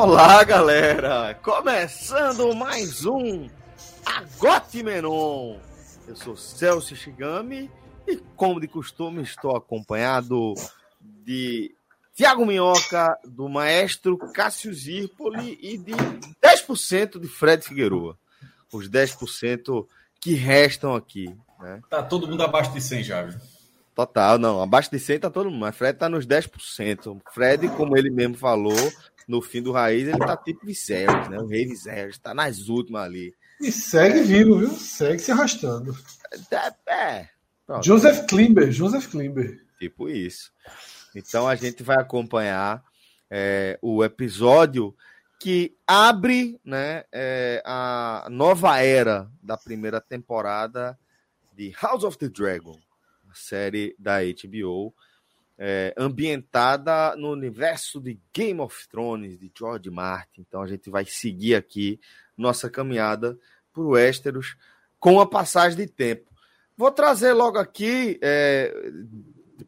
Olá, galera! Começando mais um Agote Menon. Eu sou Celso Shigami e, como de costume, estou acompanhado de Tiago Minhoca, do maestro Cássio Zirpoli e de 10% de Fred Figueroa. Os 10% que restam aqui. Né? Tá todo mundo abaixo de 100 já, viu? Total, não. Abaixo de 100 tá todo mundo, mas Fred tá nos 10%. Fred, como ele mesmo falou, no fim do Raiz, ele tá tipo Viserys, né? O rei Viserys, tá nas últimas ali. E segue vivo, viu? Segue se arrastando. É, é. Pronto. Joseph Klimber, Joseph Klimber. Tipo isso. Então a gente vai acompanhar é, o episódio que abre né, é, a nova era da primeira temporada de House of the Dragon, a série da HBO é, ambientada no universo de Game of Thrones, de George Martin. Então a gente vai seguir aqui nossa caminhada por Westeros com a passagem de tempo. Vou trazer logo aqui é,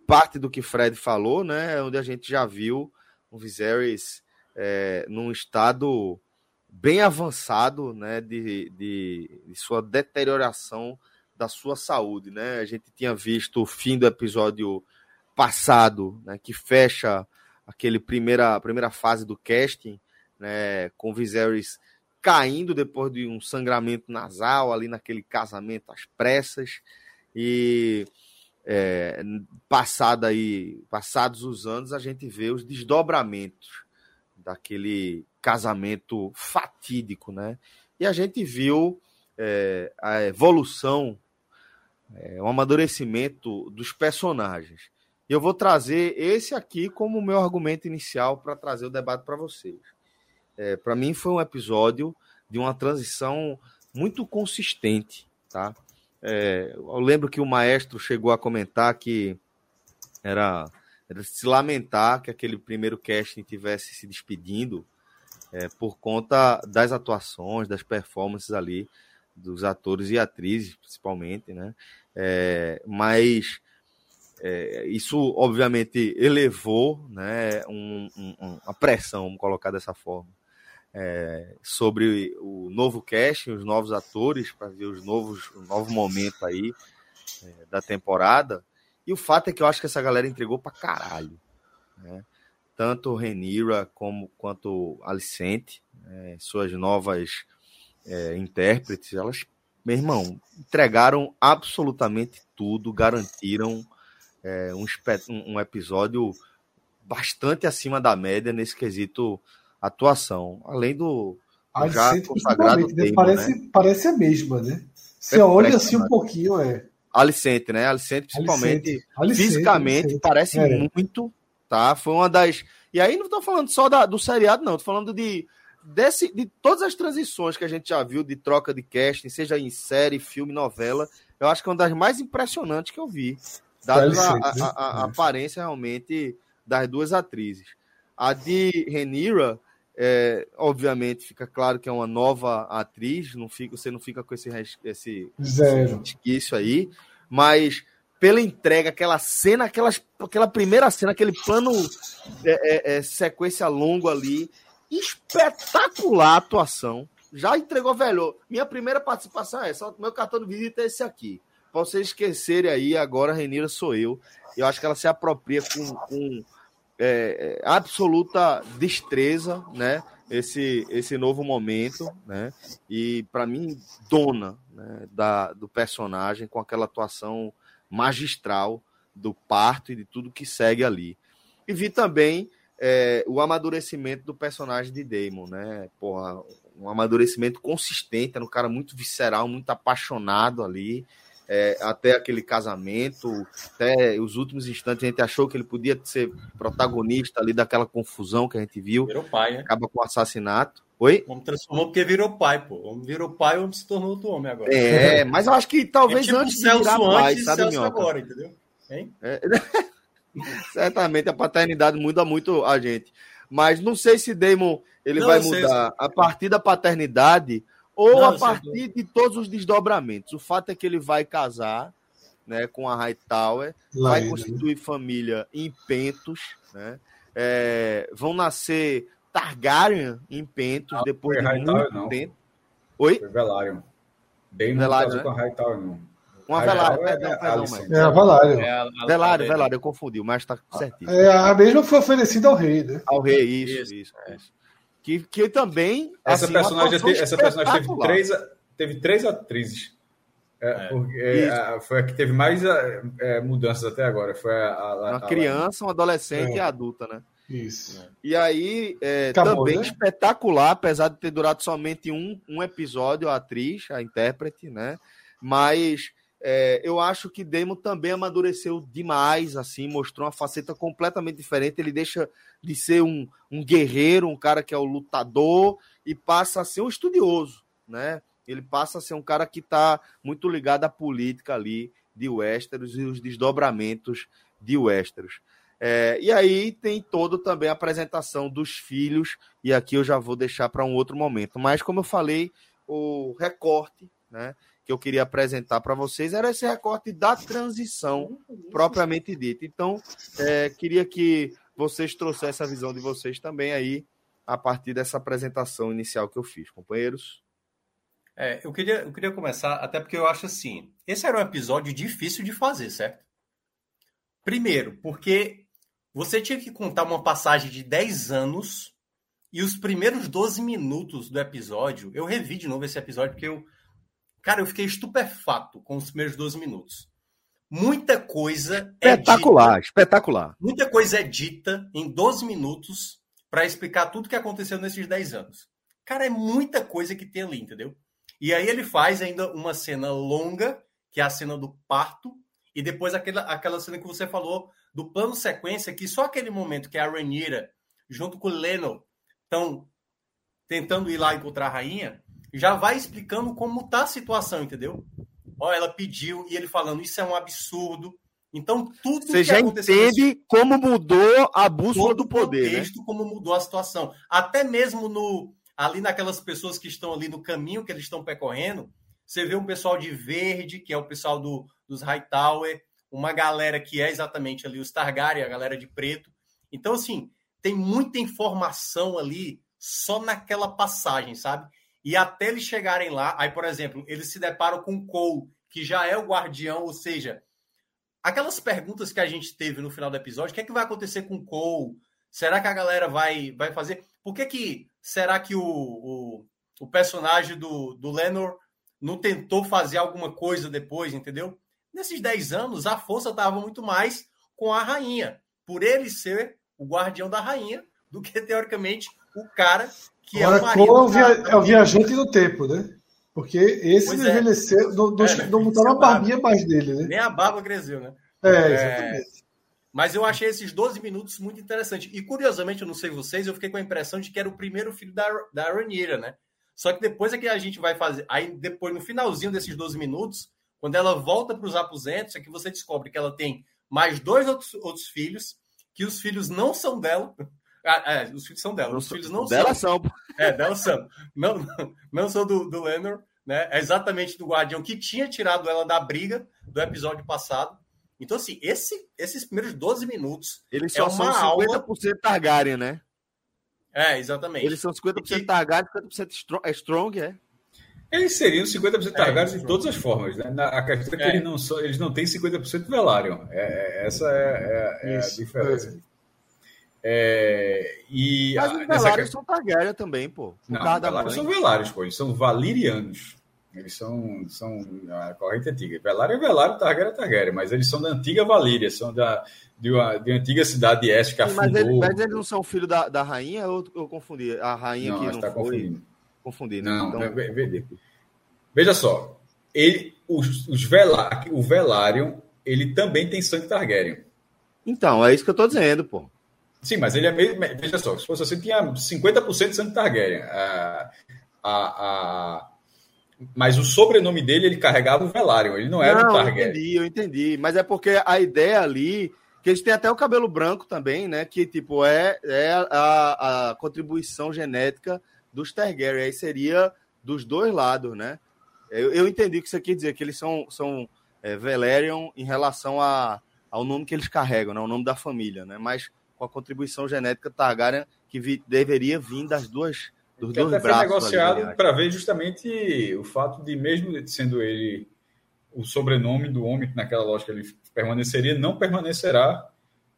parte do que Fred falou, né? Onde a gente já viu o Viserys é, num estado bem avançado, né? De, de, de sua deterioração da sua saúde, né? A gente tinha visto o fim do episódio passado, né, que fecha aquele primeira, primeira fase do casting, né, com Viserys caindo depois de um sangramento nasal ali naquele casamento às pressas e é, passado aí, passados os anos a gente vê os desdobramentos daquele casamento fatídico, né? E a gente viu é, a evolução, é, o amadurecimento dos personagens eu vou trazer esse aqui como meu argumento inicial para trazer o debate para vocês. É, para mim foi um episódio de uma transição muito consistente, tá? É, eu lembro que o maestro chegou a comentar que era, era se lamentar que aquele primeiro casting tivesse se despedindo é, por conta das atuações, das performances ali dos atores e atrizes, principalmente, né? É, mas é, isso, obviamente, elevou né, um, um, uma pressão, vamos colocar dessa forma, é, sobre o novo casting, os novos atores, para ver os novos, o novo momento aí é, da temporada. E o fato é que eu acho que essa galera entregou para caralho. Né? Tanto Renira como quanto Alicente, né, suas novas é, intérpretes, elas, meu irmão, entregaram absolutamente tudo, garantiram é, um, um episódio bastante acima da média nesse quesito atuação. Além do, do já consagrado né? Damon, parece, né? parece a mesma, né? Você é olha assim um pouquinho, é. Alicente, né? Alicente, principalmente Alicente. fisicamente, Alicente. parece é. muito, tá? Foi uma das. E aí não tô falando só da, do seriado, não, tô falando de, desse, de todas as transições que a gente já viu de troca de casting, seja em série, filme, novela. Eu acho que é uma das mais impressionantes que eu vi dado a, a, a, a, aparência realmente das duas atrizes. A de Renira, é, obviamente, fica claro que é uma nova atriz, não fica, você não fica com esse, esse, Zero. esse aí, mas pela entrega, aquela cena, aquelas, aquela primeira cena, aquele plano é, é, é sequência longo ali, espetacular a atuação. Já entregou, velho. Minha primeira participação é essa. Meu cartão de visita é esse aqui para vocês esquecerem aí, agora a Renira sou eu. Eu acho que ela se apropria com, com é, é, absoluta destreza, né? Esse, esse novo momento, né? E para mim, dona né? da, do personagem com aquela atuação magistral do parto e de tudo que segue ali. E vi também é, o amadurecimento do personagem de Damon, né? Porra, um amadurecimento consistente, era um cara muito visceral, muito apaixonado ali, é, até aquele casamento, até os últimos instantes a gente achou que ele podia ser protagonista ali daquela confusão que a gente viu. Virou pai, né? Acaba com o assassinato. Oi? O homem transformou porque virou pai, pô. O homem virou pai, o homem se tornou outro homem agora. É, mas eu acho que talvez é tipo antes de virar pai, antes sabe, Celso agora, entendeu? Hein? É, certamente a paternidade muda muito a gente. Mas não sei se Damon ele não, vai mudar a partir da paternidade ou não, a partir de todos os desdobramentos. O fato é que ele vai casar né, com a Hightower, Lá vai constituir né? família em Pentos, né? É, vão nascer Targaryen em Pentos não, depois de muito não. tempo. Oi? Foi Velaryon. Bem Velaryon, né? com a Hightower, não. Uma Velário, perdão, perdão, mas... É a Velário. É a, Velário, Velário, eu confundi, mas tá certinho. É, a mesma foi oferecida ao rei, né? Ao rei, isso, isso. isso, isso. Que, que também. Essa assim, personagem, teve, essa personagem teve três, teve três atrizes. É, é. Porque, é, foi a que teve mais é, mudanças até agora. Foi a, a, uma criança, uma adolescente é. e adulta, né? Isso. E aí, Acabou, também né? espetacular, apesar de ter durado somente um, um episódio, a atriz, a intérprete, né? Mas é, eu acho que Damon também amadureceu demais, assim, mostrou uma faceta completamente diferente. Ele deixa de ser um, um guerreiro, um cara que é o lutador, e passa a ser um estudioso, né? Ele passa a ser um cara que está muito ligado à política ali de Westeros e os desdobramentos de Westeros. É, e aí tem todo também a apresentação dos filhos, e aqui eu já vou deixar para um outro momento. Mas, como eu falei, o recorte, né? Que eu queria apresentar para vocês era esse recorte da transição propriamente dita. Então, é, queria que vocês trouxessem a visão de vocês também aí a partir dessa apresentação inicial que eu fiz, companheiros. É, eu queria, eu queria começar, até porque eu acho assim, esse era um episódio difícil de fazer, certo? Primeiro, porque você tinha que contar uma passagem de 10 anos e os primeiros 12 minutos do episódio, eu revi de novo esse episódio porque eu Cara, eu fiquei estupefato com os primeiros 12 minutos. Muita coisa. Espetacular, é dita, espetacular. Muita coisa é dita em 12 minutos para explicar tudo que aconteceu nesses 10 anos. Cara, é muita coisa que tem ali, entendeu? E aí ele faz ainda uma cena longa, que é a cena do parto, e depois aquela, aquela cena que você falou do plano sequência, que só aquele momento que a Rhaenyra, junto com o Leno, estão tentando ir lá encontrar a rainha, já vai explicando como tá a situação, entendeu? Ó, ela pediu e ele falando, isso é um absurdo. Então, tudo Você já entende como mudou a bússola do poder, né? contexto, né? como mudou a situação. Até mesmo no ali naquelas pessoas que estão ali no caminho que eles estão percorrendo, você vê um pessoal de verde, que é o pessoal do, dos Hightower, uma galera que é exatamente ali os Targaryen, a galera de preto. Então, assim, tem muita informação ali só naquela passagem, sabe? E até eles chegarem lá, aí, por exemplo, eles se deparam com Cole, que já é o guardião, ou seja, aquelas perguntas que a gente teve no final do episódio, o que é que vai acontecer com Cole? Será que a galera vai, vai fazer? Por que, que será que o, o, o personagem do, do Lenor não tentou fazer alguma coisa depois, entendeu? Nesses 10 anos, a força estava muito mais com a rainha, por ele ser o guardião da rainha, do que, teoricamente, o cara que Agora, é o marido. É o, via, é o viajante do tempo, né? Porque esse pois é. envelheceu, não, não, é, não botaram a barbinha mais dele, né? Nem a barba cresceu, né? É, é, exatamente. Mas eu achei esses 12 minutos muito interessantes. E curiosamente, eu não sei vocês, eu fiquei com a impressão de que era o primeiro filho da, da Rhaenyra, né? Só que depois é que a gente vai fazer. Aí depois, no finalzinho desses 12 minutos, quando ela volta para os aposentos, é que você descobre que ela tem mais dois outros, outros filhos, que os filhos não são dela, ah, é, os filhos são dela. Os filhos não dela são. são. É, dela são. Não, não, não são do, do Lenor, né? É exatamente do Guardião que tinha tirado ela da briga do episódio passado. Então, assim, esse, esses primeiros 12 minutos. Eles só é são 50% aula... Targaryen, né? É, exatamente. Eles são 50% que... Targaryen, 50% strong, é strong, é? Eles seriam 50% Targaryen é, de todas as formas, né? A questão é que é. eles, não são, eles não têm 50% Velaryon. É, é, essa é, é, é a diferença. É, e Mas os Velários são Targaryen também, pô. Não, Velários são Velários, pô. Eles são Valirianos. Eles são, são a corrente antiga. Velário é Velário, Targaryen é Targaryen, mas eles são da antiga Valíria, são da, de uma, de uma antiga cidade de Este que Sim, mas, eles, mas, eles, não são filho da, da rainha ou eu confundi? A rainha não, que não tá foi... Confundindo. Confundi, né? Não, então... veja, veja só. Ele, os, os Velar, o Velaryon, ele também tem sangue Targaryen. Então, é isso que eu tô dizendo, pô. Sim, mas ele é meio. Veja só, se fosse assim, tinha 50% de sangue Targaryen. A, a, a, mas o sobrenome dele, ele carregava o Velaryon, ele não era não, o Targaryen. Eu entendi, eu entendi. Mas é porque a ideia ali, que eles têm até o cabelo branco também, né? Que, tipo, é, é a, a contribuição genética dos Targaryen. Aí seria dos dois lados, né? Eu, eu entendi o que você quer dizer, que eles são, são é, Velaryon em relação a, ao nome que eles carregam, né? O nome da família, né? Mas com a contribuição genética Targaryen que vi, deveria vir das duas dos que dois até braços. Foi negociado para ver justamente o fato de mesmo sendo ele o sobrenome do homem que naquela lógica ele permaneceria, não permanecerá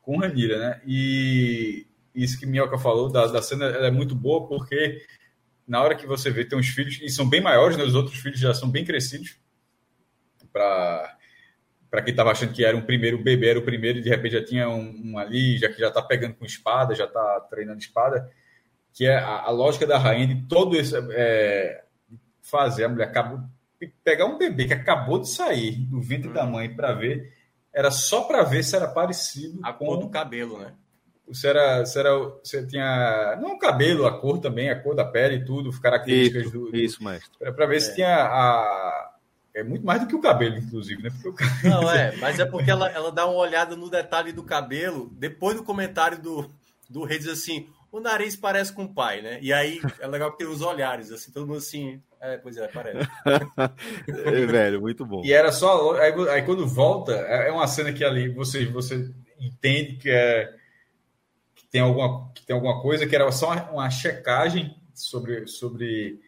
com Ranira, né? E isso que Minhoca falou da, da cena é muito boa porque na hora que você vê tem uns filhos e são bem maiores, né? Os outros filhos já são bem crescidos para para quem estava achando que era um primeiro bebê, era o primeiro, e de repente já tinha um, um ali, já que já está pegando com espada, já está treinando espada, que é a, a, lógica da rainha de todo esse. É, fazer a mulher acabou, pegar um bebê que acabou de sair do ventre hum. da mãe para ver, era só para ver se era parecido. A com, cor do cabelo, né? Se era, se era. Se tinha. Não o cabelo, a cor também, a cor da pele e tudo, características isso, do, do. Isso, mestre. Para ver é. se tinha a é muito mais do que o cabelo, inclusive, né? Porque o... Não, é, mas é porque ela, ela dá uma olhada no detalhe do cabelo, depois do comentário do, do rei diz assim: o nariz parece com o pai, né? E aí é legal porque os olhares, assim, todo mundo assim. É, pois é, parece. é, velho, muito bom. E era só. Aí, aí, quando volta, é, é uma cena que ali você, você entende que é. Que tem, alguma, que tem alguma coisa que era só uma, uma checagem sobre, sobre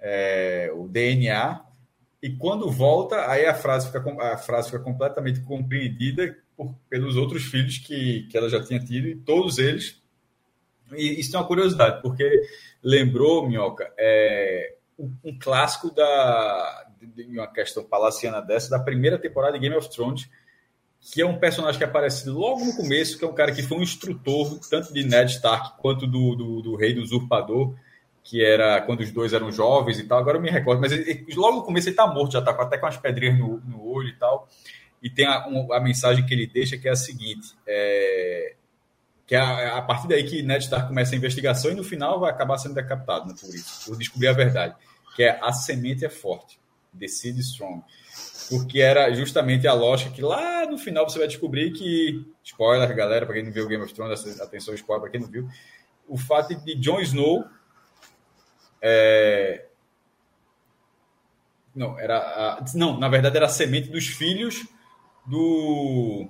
é, o DNA e quando volta, aí a frase fica, a frase fica completamente compreendida por, pelos outros filhos que, que ela já tinha tido, e todos eles. E isso é uma curiosidade, porque lembrou, Minhoca, é, um, clássico da, de uma questão palaciana dessa, da primeira temporada de Game of Thrones, que é um personagem que aparece logo no começo, que é um cara que foi um instrutor tanto de Ned Stark quanto do, do, do rei do usurpador, que era quando os dois eram jovens e tal. Agora eu me recordo, mas ele, logo no começo ele está morto, já está até com as pedrinhas no, no, olho e tal. E tem a, a, mensagem que ele deixa que é a seguinte: é, que é a, a, partir daí que Ned Stark começa a investigação e no final vai acabar sendo decapitado né, por isso, por descobrir a verdade. Que é a semente é forte, seed strong. Porque era justamente a lógica que lá no final você vai descobrir que, spoiler, galera, para quem não viu Game of Thrones, atenção, spoiler, para quem não viu, o fato de Jon Snow é... Não, era a... não, na verdade era a semente dos filhos do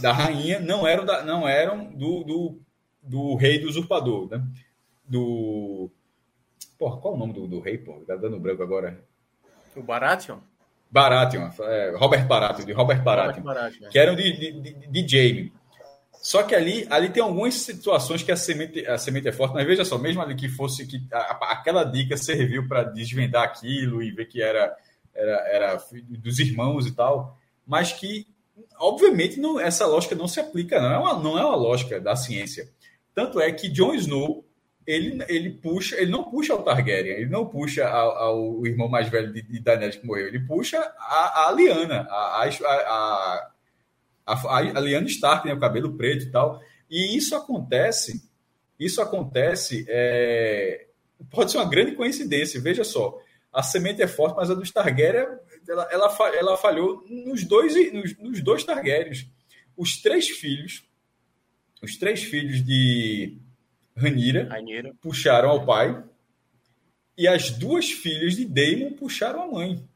da rainha, não eram da... não eram do, do, do rei do usurpador, né? Do Porra, qual o nome do, do rei, pô? Tá dando branco agora. O Baratheon? Baratheon, é, Robert Baratheon, de Robert Baratheon, Robert Baratheon é. que eram de, de, de, de Jaime. Só que ali, ali tem algumas situações que a semente, a semente é forte, mas veja só, mesmo ali que fosse que a, aquela dica serviu para desvendar aquilo e ver que era, era, era dos irmãos e tal, mas que, obviamente, não, essa lógica não se aplica, não é, uma, não é uma lógica da ciência. Tanto é que Jon Snow, ele, ele puxa, ele não puxa o Targaryen, ele não puxa ao, irmão mais velho de, de Daenerys que morreu, ele puxa a, a a, a, a a, a Liana Stark tem né, o cabelo preto e tal. E isso acontece, isso acontece, é, pode ser uma grande coincidência. Veja só, a semente é forte, mas a do Targaryen, ela, ela, ela falhou nos dois, nos, nos dois Targaryens. Os três filhos, os três filhos de Ranira, puxaram ao pai, e as duas filhas de Daemon puxaram a mãe.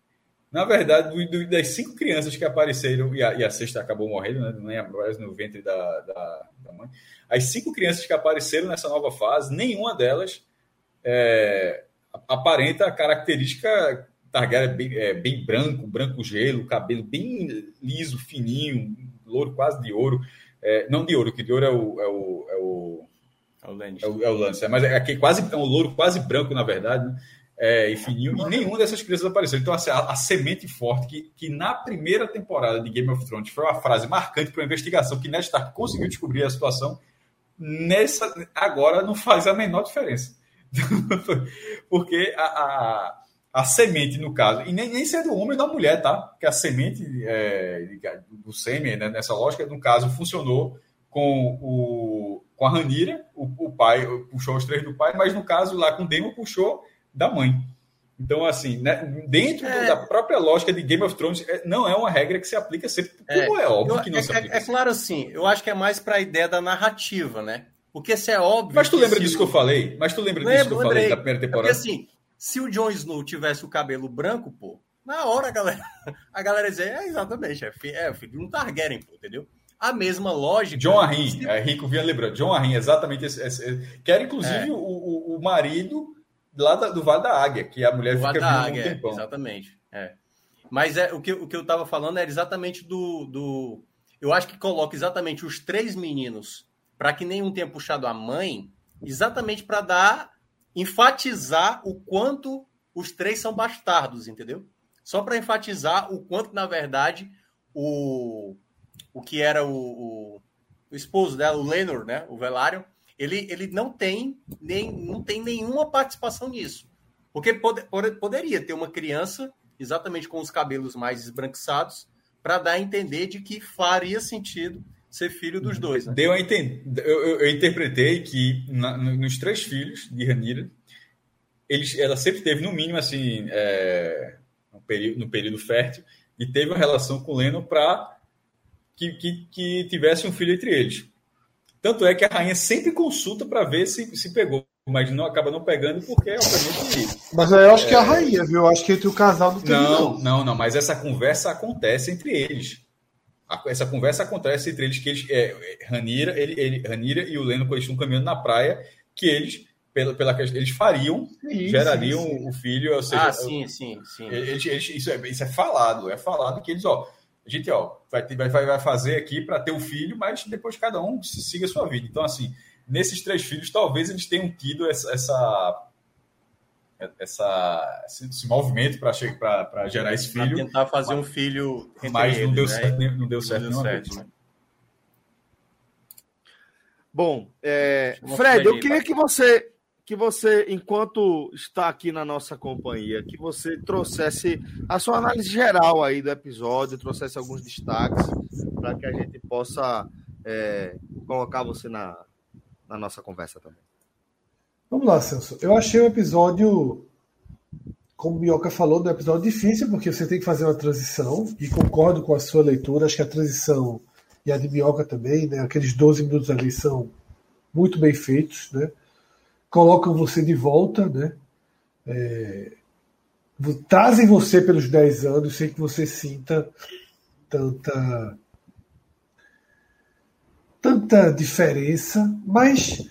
Na verdade, das cinco crianças que apareceram, e a, e a sexta acabou morrendo, né? não lembro, no ventre da, da, da, mãe. As cinco crianças que apareceram nessa nova fase, nenhuma delas é, aparenta a característica Targaryen bem, é, bem branco, branco gelo, cabelo bem liso, fininho, louro quase de ouro. É, não de ouro, que de ouro é o. É o, é o, é o, é o, é mas é, é, quase, é um louro quase branco, na verdade. Né? É, e fininho, e nenhuma dessas crianças apareceu. Então, assim, a, a, semente forte, que, que na primeira temporada de Game of Thrones foi uma frase marcante para uma investigação que Ned Stark conseguiu descobrir a situação, nessa agora não faz a menor diferença. Porque a, a, a, semente, no caso, e nem, nem se é homem da mulher, tá? Porque a semente é, do sêmen, né, nessa lógica, no caso, funcionou com o com a Ranira, o, o pai puxou os três do pai, mas no caso lá com o Demo puxou da mãe. Então, assim, né, dentro é... da própria lógica de Game of Thrones, é, não é uma regra que se aplica sempre, como é, é óbvio eu, que não é, se aplica. É, é, claro, assim, eu acho que é mais para a ideia da narrativa, né? Porque se é óbvio. Mas tu lembra disso que eu falei? Mas tu lembra Lembro, disso que eu lembrei. falei da primeira temporada? Porque, assim, se o Jon Snow tivesse o cabelo branco, pô, na hora a galera, a galera dizia, é exatamente, é é filho de um Targaryen, pô, entendeu? A mesma lógica. John Arryn, é Rico vinha lembrando. John Arryn, exatamente esse, esse, que era inclusive é. o, o, o marido lá do Vale da Águia, que a mulher fica da Águia, um tempão. Exatamente. É. Mas é, o, que, o que eu estava falando era exatamente do, do. Eu acho que coloca exatamente os três meninos para que nenhum tenha puxado a mãe, exatamente para dar. enfatizar o quanto os três são bastardos, entendeu? Só para enfatizar o quanto, na verdade, o, o que era o, o, o esposo dela, o Lenor, né? O Velário, ele, ele não tem nem não tem nenhuma participação nisso. Porque pode, pode, poderia ter uma criança exatamente com os cabelos mais esbranquiçados para dar a entender de que faria sentido ser filho dos dois. Né? Deu a entender. Eu, eu, eu interpretei que na, nos três filhos de Ranira, eles, ela sempre teve, no mínimo, assim, é, no, período, no período fértil, e teve uma relação com Leno para que, que, que tivesse um filho entre eles. Tanto é que a rainha sempre consulta para ver se, se pegou, mas não acaba não pegando porque, obviamente. Mas eu acho é... que é a rainha, viu? Eu acho que entre o casal não tem. Não, não, não, mas essa conversa acontece entre eles. Essa conversa acontece entre eles, que eles. É, Ranira, ele, ele, Ranira e o Leno, estão caminhando na praia, que eles pela, pela eles fariam, sim, gerariam sim, sim. o filho, ou seja, ah, sim, sim, sim. Eles, eles, isso, é, isso é falado, é falado que eles, ó, a gente ó, vai, vai, vai fazer aqui para ter o um filho, mas depois cada um siga a sua vida. Então, assim, nesses três filhos, talvez eles tenham tido essa, essa, essa esse, movimento para gerar esse filho. Pra tentar fazer mas, um filho. Mas não, deu né? certo, não deu certo, não deu certo. Né? Bom, é, Fred, eu queria que você que você, enquanto está aqui na nossa companhia, que você trouxesse a sua análise geral aí do episódio, trouxesse alguns destaques para que a gente possa é, colocar você na, na nossa conversa também. Vamos lá, Celso. Eu achei o episódio, como o Bioca falou, um episódio difícil, porque você tem que fazer uma transição, e concordo com a sua leitura, acho que a transição, e a de Bioca também, né, aqueles 12 minutos ali são muito bem feitos, né? Colocam você de volta, né? É, trazem você pelos 10 anos sem que você sinta tanta tanta diferença, mas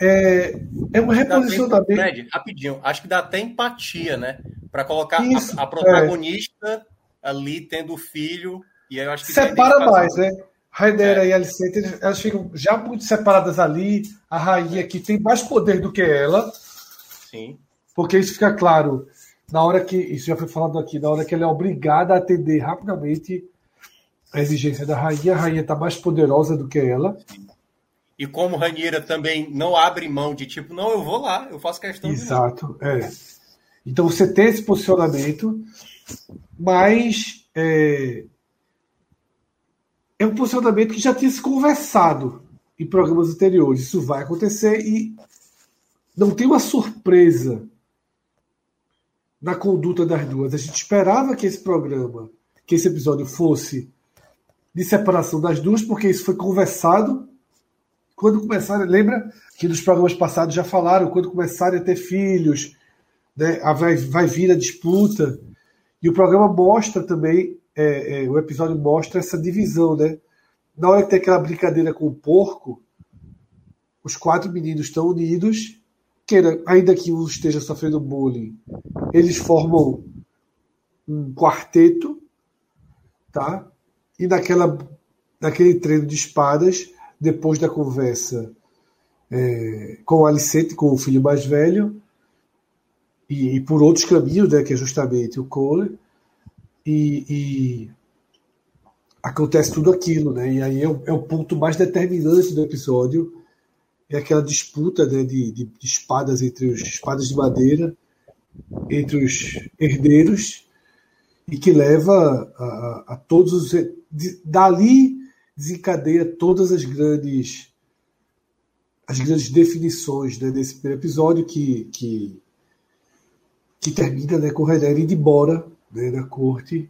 é, é um reposicionamento. Fred, rapidinho, acho que dá até empatia, né? Para colocar Isso, a, a, protagonista é. ali tendo filho. E eu acho que separa mais, né? Raidera é. e Alicente, elas ficam já muito separadas ali. A rainha que tem mais poder do que ela. Sim. Porque isso fica claro na hora que. Isso já foi falado aqui, na hora que ela é obrigada a atender rapidamente a exigência da rainha, a rainha está mais poderosa do que ela. Sim. E como Rainha também não abre mão de tipo, não, eu vou lá, eu faço questão Exato, de é. Então você tem esse posicionamento, mas é, é um posicionamento que já tinha se conversado em programas anteriores. Isso vai acontecer e não tem uma surpresa na conduta das duas. A gente esperava que esse programa, que esse episódio fosse de separação das duas, porque isso foi conversado. Quando começaram, lembra que nos programas passados já falaram, quando começarem a ter filhos, né, vai, vai vir a disputa. E o programa mostra também é, é, o episódio mostra essa divisão, né? Na hora que tem aquela brincadeira com o porco, os quatro meninos estão unidos, ainda que um esteja sofrendo bullying, eles formam um quarteto, tá? E naquela, naquele treino de espadas, depois da conversa é, com o Alicente, com o filho mais velho, e, e, por outros caminhos, né, que é justamente o Cole, e, e acontece tudo aquilo, né? E aí é o, é o, ponto mais determinante do episódio, é aquela disputa né, de, de, de espadas entre os espadas de madeira entre os herdeiros e que leva a, a, todos os de, dali desencadeia todas as grandes as grandes definições né, desse primeiro episódio que, que, que termina né, com o Renner indo embora né, da corte.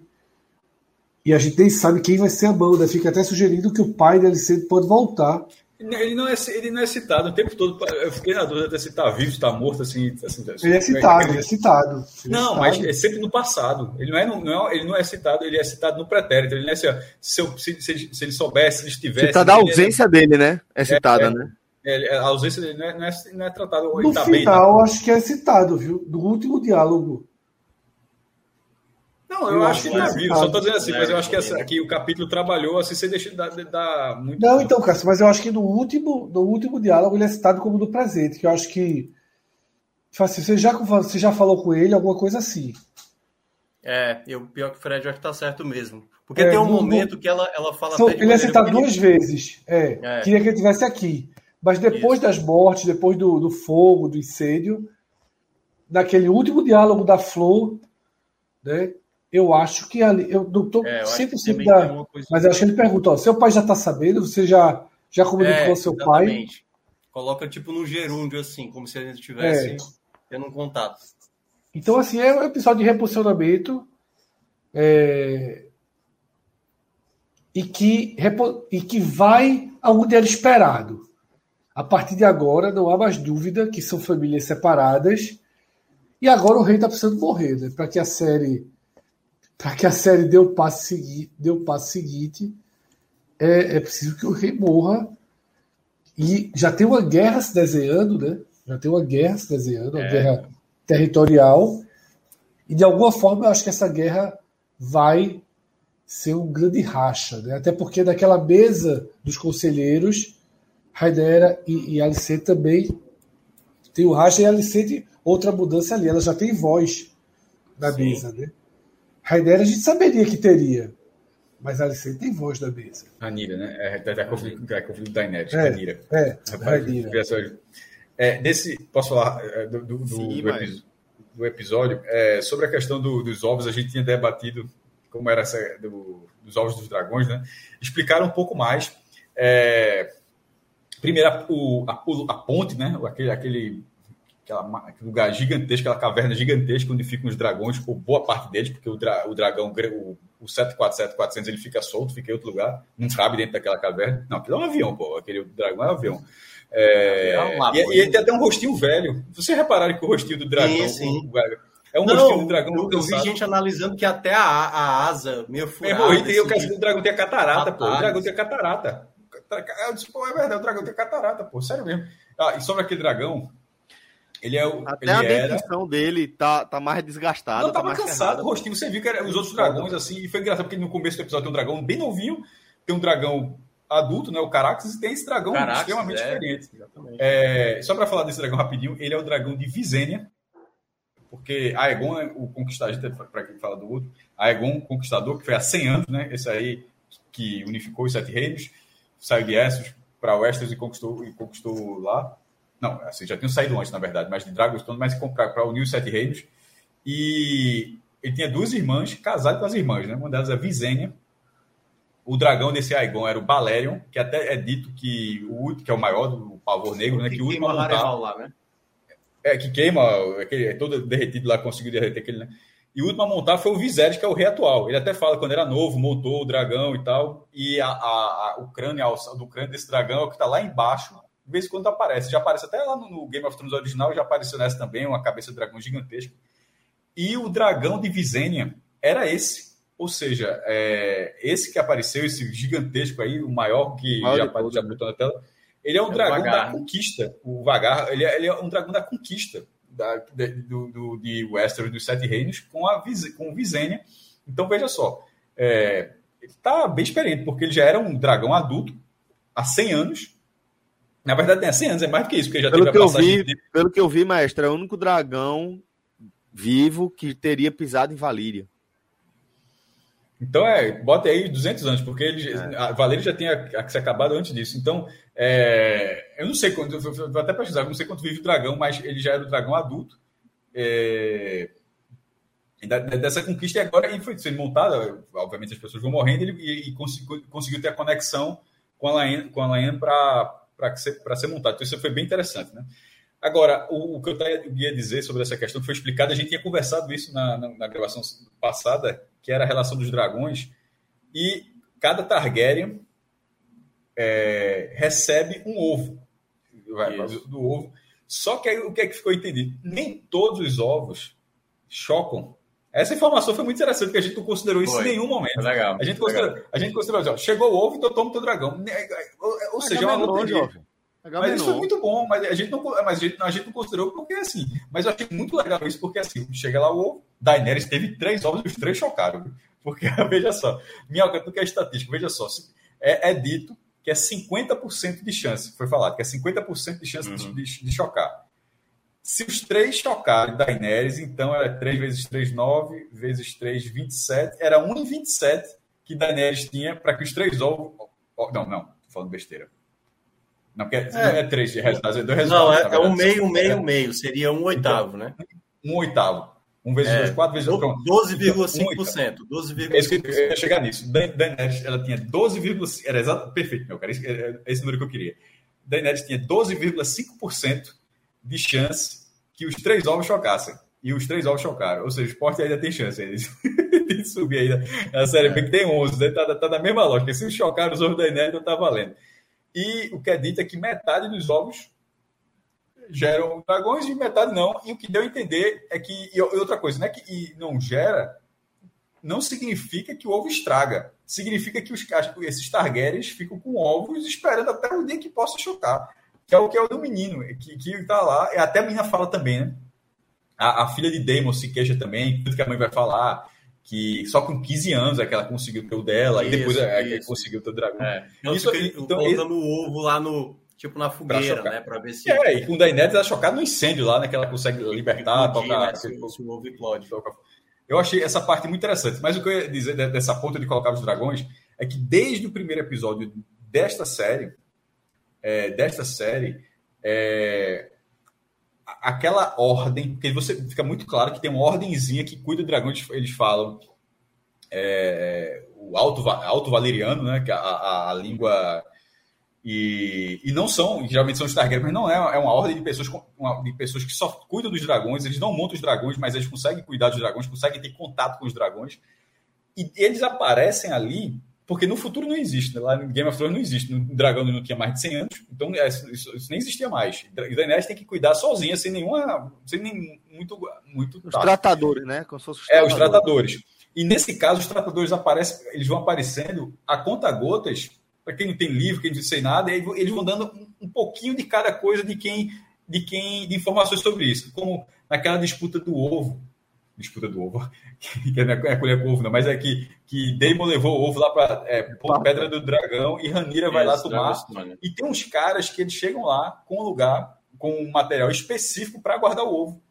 E a gente nem sabe quem vai ser a mão, né? Fica até sugerindo que o pai dele sempre pode voltar. Ele não, é, ele não é citado o tempo todo. Eu fiquei na dúvida se está vivo, se está morto, assim, assim, Ele é citado, ele é citado. Ele não, é citado. mas é sempre no passado. Ele não, é, não é, ele não é citado, ele é citado no pretérito. Ele não é assim, se, eu, se, se, se, ele soubesse, se ele estivesse. Citado a ausência dele, né? É citada, né? É, a ausência dele não é, não é, não é tratado. No tá final, bem, acho que é citado, viu? Do último diálogo. Não, eu, eu acho, acho que tá vivo. Só tô dizendo assim, é, mas eu acho que essa, aqui o capítulo trabalhou assim, você deixa de dar, de dar muito. Não, então, Cássio, mas eu acho que no último, no último diálogo ele é citado como no presente, que eu acho que. Tipo assim, você já, você já falou com ele, alguma coisa assim. É, eu, pior que o Fred acho que tá certo mesmo. Porque é, tem um no, momento no... que ela, ela fala. São, ele é citado duas vezes. É, é, Queria que ele estivesse aqui. Mas depois Isso. das mortes, depois do, do fogo, do incêndio, naquele último diálogo da Flor, né, eu acho que ali. Eu não estou é, 100% da. Mas eu acho que ele pergunta: ó, seu pai já está sabendo? Você já, já comunicou é, com seu exatamente. pai? Coloca tipo no gerúndio, assim, como se a gente estivesse é. tendo um contato. Então, assim, é um episódio de reposicionamento. É, e, que, e que vai aonde era esperado. A partir de agora, não há mais dúvida que são famílias separadas. E agora o rei está precisando morrer, né? Para que a série, para que a série dê o passo seguinte, dê o passo seguinte, é, é preciso que o rei morra. E já tem uma guerra se desenhando, né? Já tem uma guerra se desenhando, uma é. guerra territorial. E de alguma forma eu acho que essa guerra vai ser um grande racha, né? Até porque daquela mesa dos conselheiros Raidera e, e Alicente também tem o Raja e a Alicente, outra mudança ali. Ela já tem voz na Sim. mesa, né? Raidera a gente saberia que teria, mas a Alicente tem voz na mesa. Ranira, né? É, é, é conflito, é conflito da Inet, é, Ranira. É, Ranira. É, nesse, posso falar é, do, do, Sim, do, episódio, do episódio é, sobre a questão do, dos ovos, a gente tinha debatido como era essa do, dos ovos dos dragões, né? Explicaram um pouco mais. É, Primeiro, a, o, a, a, ponte, né? Aquele, aquele, aquela, aquele lugar gigantesco, aquela caverna gigantesca onde ficam os dragões, ou boa parte deles, porque o, dra, o dragão, o, o 747-400, ele fica solto, fica em outro lugar, não cabe dentro daquela caverna. Não, aquilo é um avião, pô. Aquele dragão é um avião. É, é um e, e, ele tem até um rostinho velho. Vocês repararam que o rostinho do dragão. Sim, sim. É um não, rostinho do dragão. Eu, eu vi gente analisando que até a, a asa meio furada. É, e tem o caso do dragão tem a catarata, pô. O dragão tem a catarata. Eu disse, pô, é verdade, o dragão tem catarata, pô, sério mesmo. Ah, e sobre aquele dragão, ele é o. Até ele a dentição dele tá, tá mais desgastado. Não, tá tava cansado, o rostinho. Você viu que era os outros dragões, assim, e foi engraçado porque no começo do episódio tem um dragão bem novinho, tem um dragão adulto, né, o Caraxes, e tem esse dragão Caraxes, extremamente é, diferente. É, só para falar desse dragão rapidinho, ele é o dragão de Visênia, porque Aegon, né, o conquistador, para quem fala do outro, Aegon, conquistador, que foi há 100 anos, né, esse aí que unificou os sete reinos, saiu de Essos para Westeros e conquistou, e conquistou lá. Não, assim, já tinham saído antes, na verdade, mas de Dragonstone, mas para unir os Sete Reinos. E ele tinha duas irmãs, casado com as irmãs, né? Uma delas é Visênia. O dragão desse Aegon era o Balerion, que até é dito que o que é o maior do pavor negro, né? Que, que o último montar, lá, né? É, que queima, aquele, é todo derretido lá, conseguiu derreter aquele, né? E o último a montar foi o Viserys, que é o rei atual. Ele até fala quando era novo, montou o dragão e tal. E a, a, a, o crânio a do crânio desse dragão é o que está lá embaixo. De vez em quando aparece. Já aparece até lá no, Game of Thrones original, já apareceu nessa também, uma cabeça de dragão gigantesca. E o dragão de Visenya era esse. Ou seja, é, esse que apareceu, esse gigantesco aí, o maior que maior já, já né? botou na tela, ele é um é dragão da conquista. O Vagar, ele é, ele é um dragão da conquista da, de, do, do, de Westeros dos Sete Reinos com, a, com Visenya. Então, veja só, é, ele está bem experiente, porque ele já era um dragão adulto há 100 anos. Na verdade, tem 100 anos, é mais do que isso, porque já pelo teve a passagem... Vi, de... Pelo que eu vi, mestre, é o único dragão vivo que teria pisado em Valíria. Então, é, bota aí 200 anos, porque ele, é. a Valéria já tinha se acabado antes disso. Então, é, eu não sei quanto, vou até precisar, não sei quanto vive o dragão, mas ele já era o dragão adulto. É, dessa conquista, e agora ele foi sendo montada, obviamente as pessoas vão morrendo, ele, e, e conseguiu, conseguiu, ter a conexão com a Laena, com a Laena para ser, ser montado. Então, isso foi bem interessante, né? Agora, o, o, que eu ia dizer sobre essa questão que foi explicado, a gente tinha conversado isso na, na, na gravação passada, que era a relação dos dragões, e cada Targaryen é, recebe um ovo. Vai, do ovo. Só que aí, o que é que ficou entendido? Nem todos os ovos chocam. Essa informação foi muito interessante, porque a gente não considerou isso foi. em nenhum momento. Legal. A gente considerou, a gente considerou chegou o ovo, então toma o teu dragão. Ou, seja, é uma loteria. Mas isso foi muito bom, mas a gente não, mas a gente, a gente não considerou porque assim. Mas eu achei muito legal isso, porque assim, chega lá o ovo, Daenerys teve três ovos e os três chocaram. Porque, veja só, Minhoca, tu que é estatístico, veja só, é, é dito que é 50% de chance, foi falado, que é 50% de chance uhum. de, de, chocar. Se os três chocarem Daenerys, então era 3 vezes 3, 9, vezes 3, 27, era 1 em 27 que Daenerys tinha para que os três ovos. Não, não, tô falando besteira. Não, porque é. não é três de resultados, é dois resultados. Não, é, é um meio, meio, meio. Seria um oitavo, né? Um oitavo. Um vezes é, dois, quatro vezes dois. 12,5%. 12,5%. Eu ia chegar nisso. Daenerys, ela tinha 12,5%. Era exato, perfeito, meu cara. Esse, é, esse número que eu queria. Daenerys tinha 12,5% de chance que os três ovos chocassem. E os três ovos chocaram. Ou seja, o esporte ainda tem chance de subir ainda. A série B que tem 11, né? tá, tá na mesma lógica. Se chocar os ovos da não tá valendo. E o que é dito é que metade dos ovos geram dragões e metade não. E o que deu a entender é que. E outra coisa, não é que não gera, não significa que o ovo estraga. Significa que os, esses Targaryens ficam com ovos esperando até o dia que possa chocar. Que é o que é o do menino, que, que tá lá. E até a menina fala também, né? A, a filha de Damon se queixa também, tudo que a mãe vai falar que só com 15 anos é que ela conseguiu ter o dela, isso, e depois é que conseguiu ter o dragão. É. Então, isso, então, colocando o ovo lá no, tipo, na fogueira, pra né, para ver se... É, e com o Daenerys ela chocada no incêndio lá, né, que ela consegue libertar, tocar... Né, se, se o ovo explode. Eu achei essa parte muito interessante, mas o que eu ia dizer dessa ponta de colocar os dragões é que desde o primeiro episódio desta série, é, desta série, é, aquela ordem, porque você fica muito claro que tem uma ordenzinha que cuida do dragão, eles falam é, o alto, alto valeriano, né, que é a, a, a língua e, e, não são, geralmente são os Targaryen, mas não é, é uma ordem de pessoas, uma, de pessoas que só cuidam dos dragões, eles não montam os dragões, mas eles conseguem cuidar dos dragões, conseguem ter contato com os dragões. E eles aparecem ali porque no futuro não existe, né? lá no Game of Thrones não existe, no Dragão não tinha mais de 100 anos, então é, isso, isso, nem existia mais. E Daenerys tem que cuidar sozinha, sem nenhuma, sem nem muito, muito. Os tratadores, né? Como se os tratadores. É, os tratadores. E nesse caso, os tratadores aparecem, eles vão aparecendo a conta gotas, para quem não tem livro, quem não sei nada, e eles vão dando um, um pouquinho de cada coisa de quem, de quem, de informações sobre isso, como naquela disputa do ovo disputa do ovo, que não é colher com ovo, não, mas é que, que Damon levou o ovo lá para é, Pedra do Dragão e Ranira vai lá tomar. E tem uns caras que eles chegam lá com um lugar, com um material específico para guardar o ovo.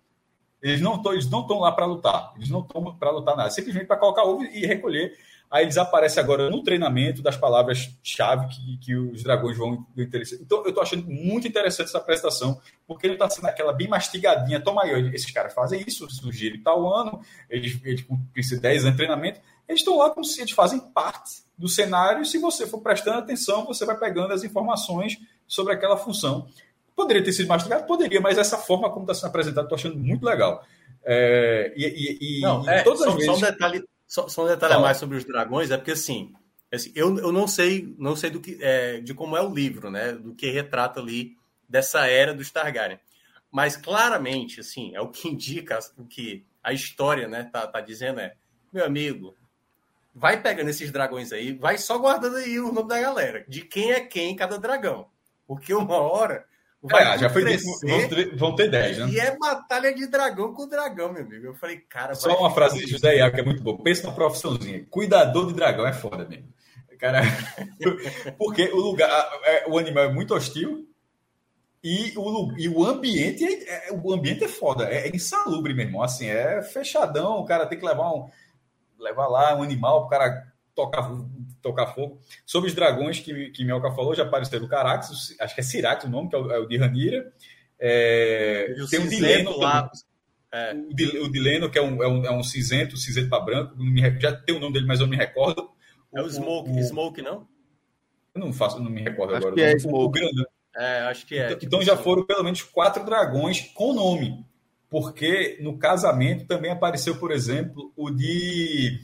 Eles não estão lá para lutar, eles não estão para lutar nada, simplesmente para colocar ovo e recolher. Aí eles aparecem agora no treinamento das palavras-chave que, que os dragões vão interessar. Então, eu estou achando muito interessante essa prestação, porque ele está sendo aquela bem mastigadinha. Toma aí, esses caras fazem isso, surgiram tal ano, eles, eles com 10 anos de treinamento, eles estão lá como se eles fazem parte do cenário. E se você for prestando atenção, você vai pegando as informações sobre aquela função. Poderia ter sido mastigado? Poderia, mas essa forma como está sendo apresentado, estou achando muito legal. É, e, e, e, Não, é, todas as vezes... só um detalhe só, só um detalhe a mais sobre os dragões, é porque assim, assim eu, eu não sei, não sei do que, é, de como é o livro, né? Do que retrata ali dessa era dos Targaryen. Mas claramente, assim, é o que indica o que a história, né, tá, tá dizendo é, meu amigo, vai pegando esses dragões aí, vai só guardando aí o nome da galera, de quem é quem cada dragão. Porque uma hora Vai, é, já foi vão ter, vão ter 10, né? E é batalha de dragão com dragão, meu amigo. Eu falei, cara. Só uma frase de José Iaco que é muito boa. Pensa uma profissãozinha. Cuidador de dragão é foda mesmo. Cara, porque o lugar, é, o animal é muito hostil. E o, e o ambiente é, é, o ambiente é foda, é, é insalubre, meu irmão. Assim, é fechadão, o cara tem que levar um levar lá um animal o cara tocar, tocar fogo. Sobre os dragões que, que Melka falou, já apareceram o Carax, acho que é Sirax o nome, que é o, é o de Ranira. É, tem o Dileno lá. É. O, Dileno, que é um, é um, é um cinzento, cinzento para branco, já tem o nome dele, mas eu não me recordo. É o Smoke, o, Smoke não? Eu não faço, não me recordo acho agora. Que é Smoke. O, é, acho que é. Então, então já foram pelo menos quatro dragões com nome. Porque no casamento também apareceu, por exemplo, o de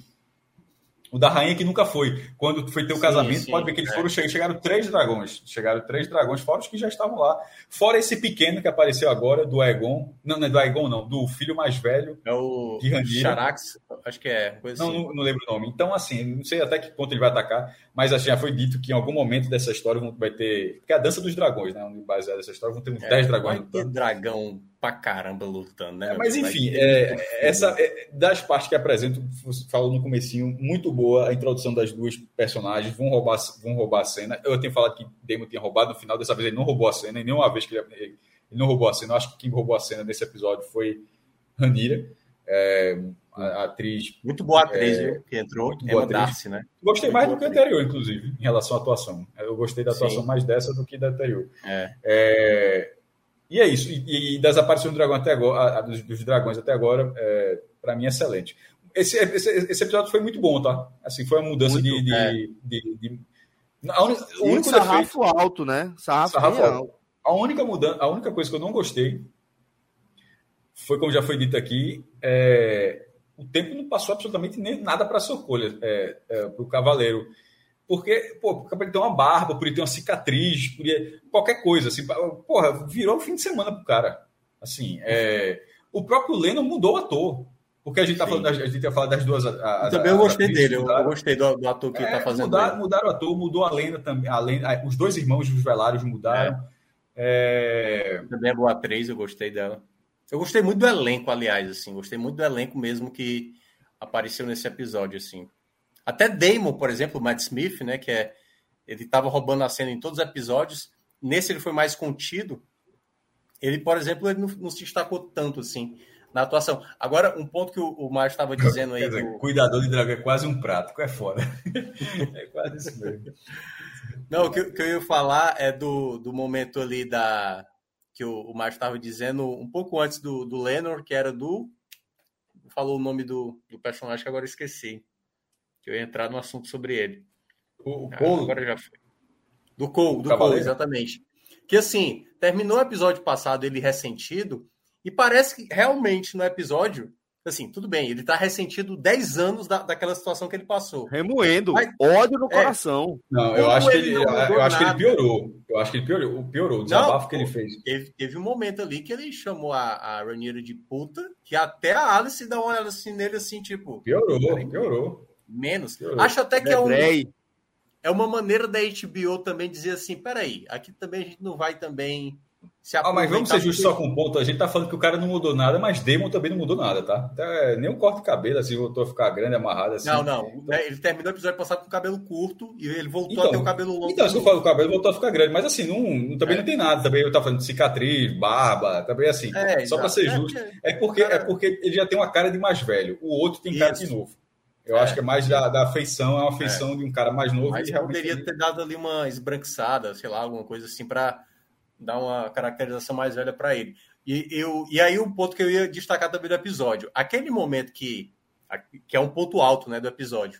o da rainha que nunca foi. Quando foi ter o casamento, sim, pode ver que eles é. foram chegaram três dragões. Chegaram três dragões, fora os que já estavam lá. Fora esse pequeno que apareceu agora, do Aegon. Não, não é do Aegon, não, do filho mais velho. É o de. Charax, acho que é. não, assim. não, não, lembro o nome. Então, assim, não sei até que ponto ele vai atacar, mas assim, já foi dito que em algum momento dessa história vai ter. Porque é a dança dos dragões, né? Baseado nessa história, vão ter uns é, 10 dragões. Vai ter dragão pra caramba lutando, né? Mas enfim, é, essa é, das partes que apresento, falo no comecinho, muito boa a introdução das duas personagens, vão roubar, vão roubar a cena. Eu tenho falado que Damon tinha roubado no final, dessa vez ele não roubou a cena, e nenhuma vez que ele, ele não roubou a cena. Eu acho que quem roubou a cena nesse episódio foi Ranira, é, a, a, atriz. Muito boa atriz, é, que entrou, muito boa atriz. Darcy, né? Gostei muito mais do que a anterior, inclusive, em relação à atuação. Eu gostei da atuação Sim. mais dessa do que da anterior. É. é e é isso. E, e das aparições do dragão até agora, a, dos, dos, dragões até agora, é, para mim, é excelente. Esse, esse, esse, episódio foi muito bom, tá? Assim, foi uma mudança muito, de, é. de, de, de, A única, o único sarrafo defeito, alto, né? Sarrafo, sarrafo alto. A única mudança, a única coisa que eu não gostei foi, como já foi dito aqui, é, o tempo não passou absolutamente nem nada para a Socolha, é, é, para o Cavaleiro. Porque, pô, podia ter uma barba, podia ter uma cicatriz, podia. qualquer coisa, assim. Porra, virou o fim de semana pro cara. Assim, é... o próprio Leno mudou o ator. Porque a gente tá falando, a gente ia falar das duas. A, também eu gostei dele, eu, eu gostei do, do, ator que é, tá fazendo. Mudaram, mudaram o ator, mudou a lenda também. A lenda, os dois irmãos dos Velários mudaram. É. É... Também é boa atriz, eu gostei dela. Eu gostei muito do elenco, aliás, assim, gostei muito do elenco mesmo que apareceu nesse episódio, assim. Até Damon, por exemplo, o Matt Smith, né, que é ele estava roubando a cena em todos os episódios. Nesse ele foi mais contido. Ele, por exemplo, ele não, não se destacou tanto assim na atuação. Agora, um ponto que o, o Mário estava dizendo aí. Dizer, do... Cuidador de dragão é quase um prato, é foda. é quase isso mesmo. Não, o que, que, eu ia falar é do, do momento ali da. Que o, o Mário estava dizendo um pouco antes do, do Lenor, que era do. Falou o nome do, do personagem que agora esqueci que eu ia entrar no assunto sobre ele. O, o Cole? Ah, agora já foi. Do Cole, do Cole, exatamente. Que assim, terminou o episódio passado ele ressentido, e parece que realmente no episódio, assim, tudo bem, ele tá ressentido 10 anos da, daquela situação que ele passou. Remoendo, Mas, ódio no é, coração. Não, eu acho, que ele, eu, eu acho que ele piorou. Eu acho que ele piorou, piorou o desabafo não, que ele fez. Teve, teve um momento ali que ele chamou a, a Ranieri de puta, que até a Alice dá uma olhada assim nele, assim, tipo. Piorou, piorou menos. Eu, Acho até que é, um, é uma maneira da HBO também dizer assim: peraí, aqui também a gente não vai também se ah, mas vamos ser justos só com um ponto. A gente tá falando que o cara não mudou nada, mas Damon também não mudou nada, tá? É, nem um corte de cabelo, assim, voltou a ficar grande, amarrado, assim. Não, não. É, ele terminou o episódio passado com o cabelo curto e ele voltou então, a ter o cabelo longo. Então, se eu falo o cabelo voltou a ficar grande, mas assim, não, também é. não tem nada. Também eu tava falando de cicatriz, barba, também assim. É, só para ser é justo. É porque, é porque ele já tem uma cara de mais velho, o outro tem cara Isso. de novo. Eu é, acho que é mais da, da afeição, é uma afeição é. de um cara mais novo. Mas poderia ter dado ali uma esbranquiçada, sei lá, alguma coisa assim, para dar uma caracterização mais velha para ele. E, eu, e aí um ponto que eu ia destacar também do episódio. Aquele momento que, que é um ponto alto né, do episódio,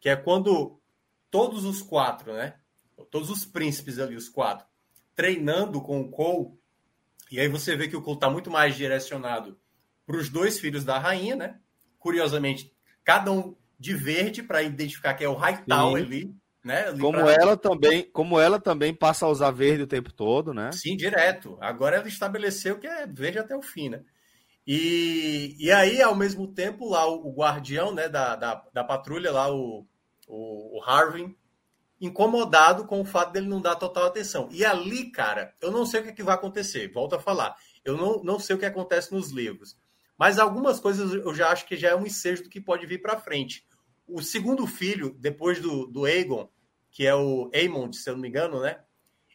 que é quando todos os quatro, né? Todos os príncipes ali, os quatro, treinando com o Cole, e aí você vê que o Cole está muito mais direcionado para os dois filhos da rainha, né? Curiosamente, cada um de verde para identificar que é o Hightower ali, né? Ali como pra... ela também, como ela também passa a usar verde o tempo todo, né? Sim, direto. Agora ela estabeleceu que é verde até o fim, né? E, e aí, ao mesmo tempo, lá o, o guardião né, da, da, da, patrulha, lá o, o, o Harvin, incomodado com o fato dele não dar total atenção. E ali, cara, eu não sei o que, é que vai acontecer. Volto a falar. Eu não, não sei o que acontece nos livros. Mas algumas coisas eu já acho que já é um ensejo do que pode vir para frente. O segundo filho, depois do, do Aegon, que é o Aemond, se eu não me engano, né?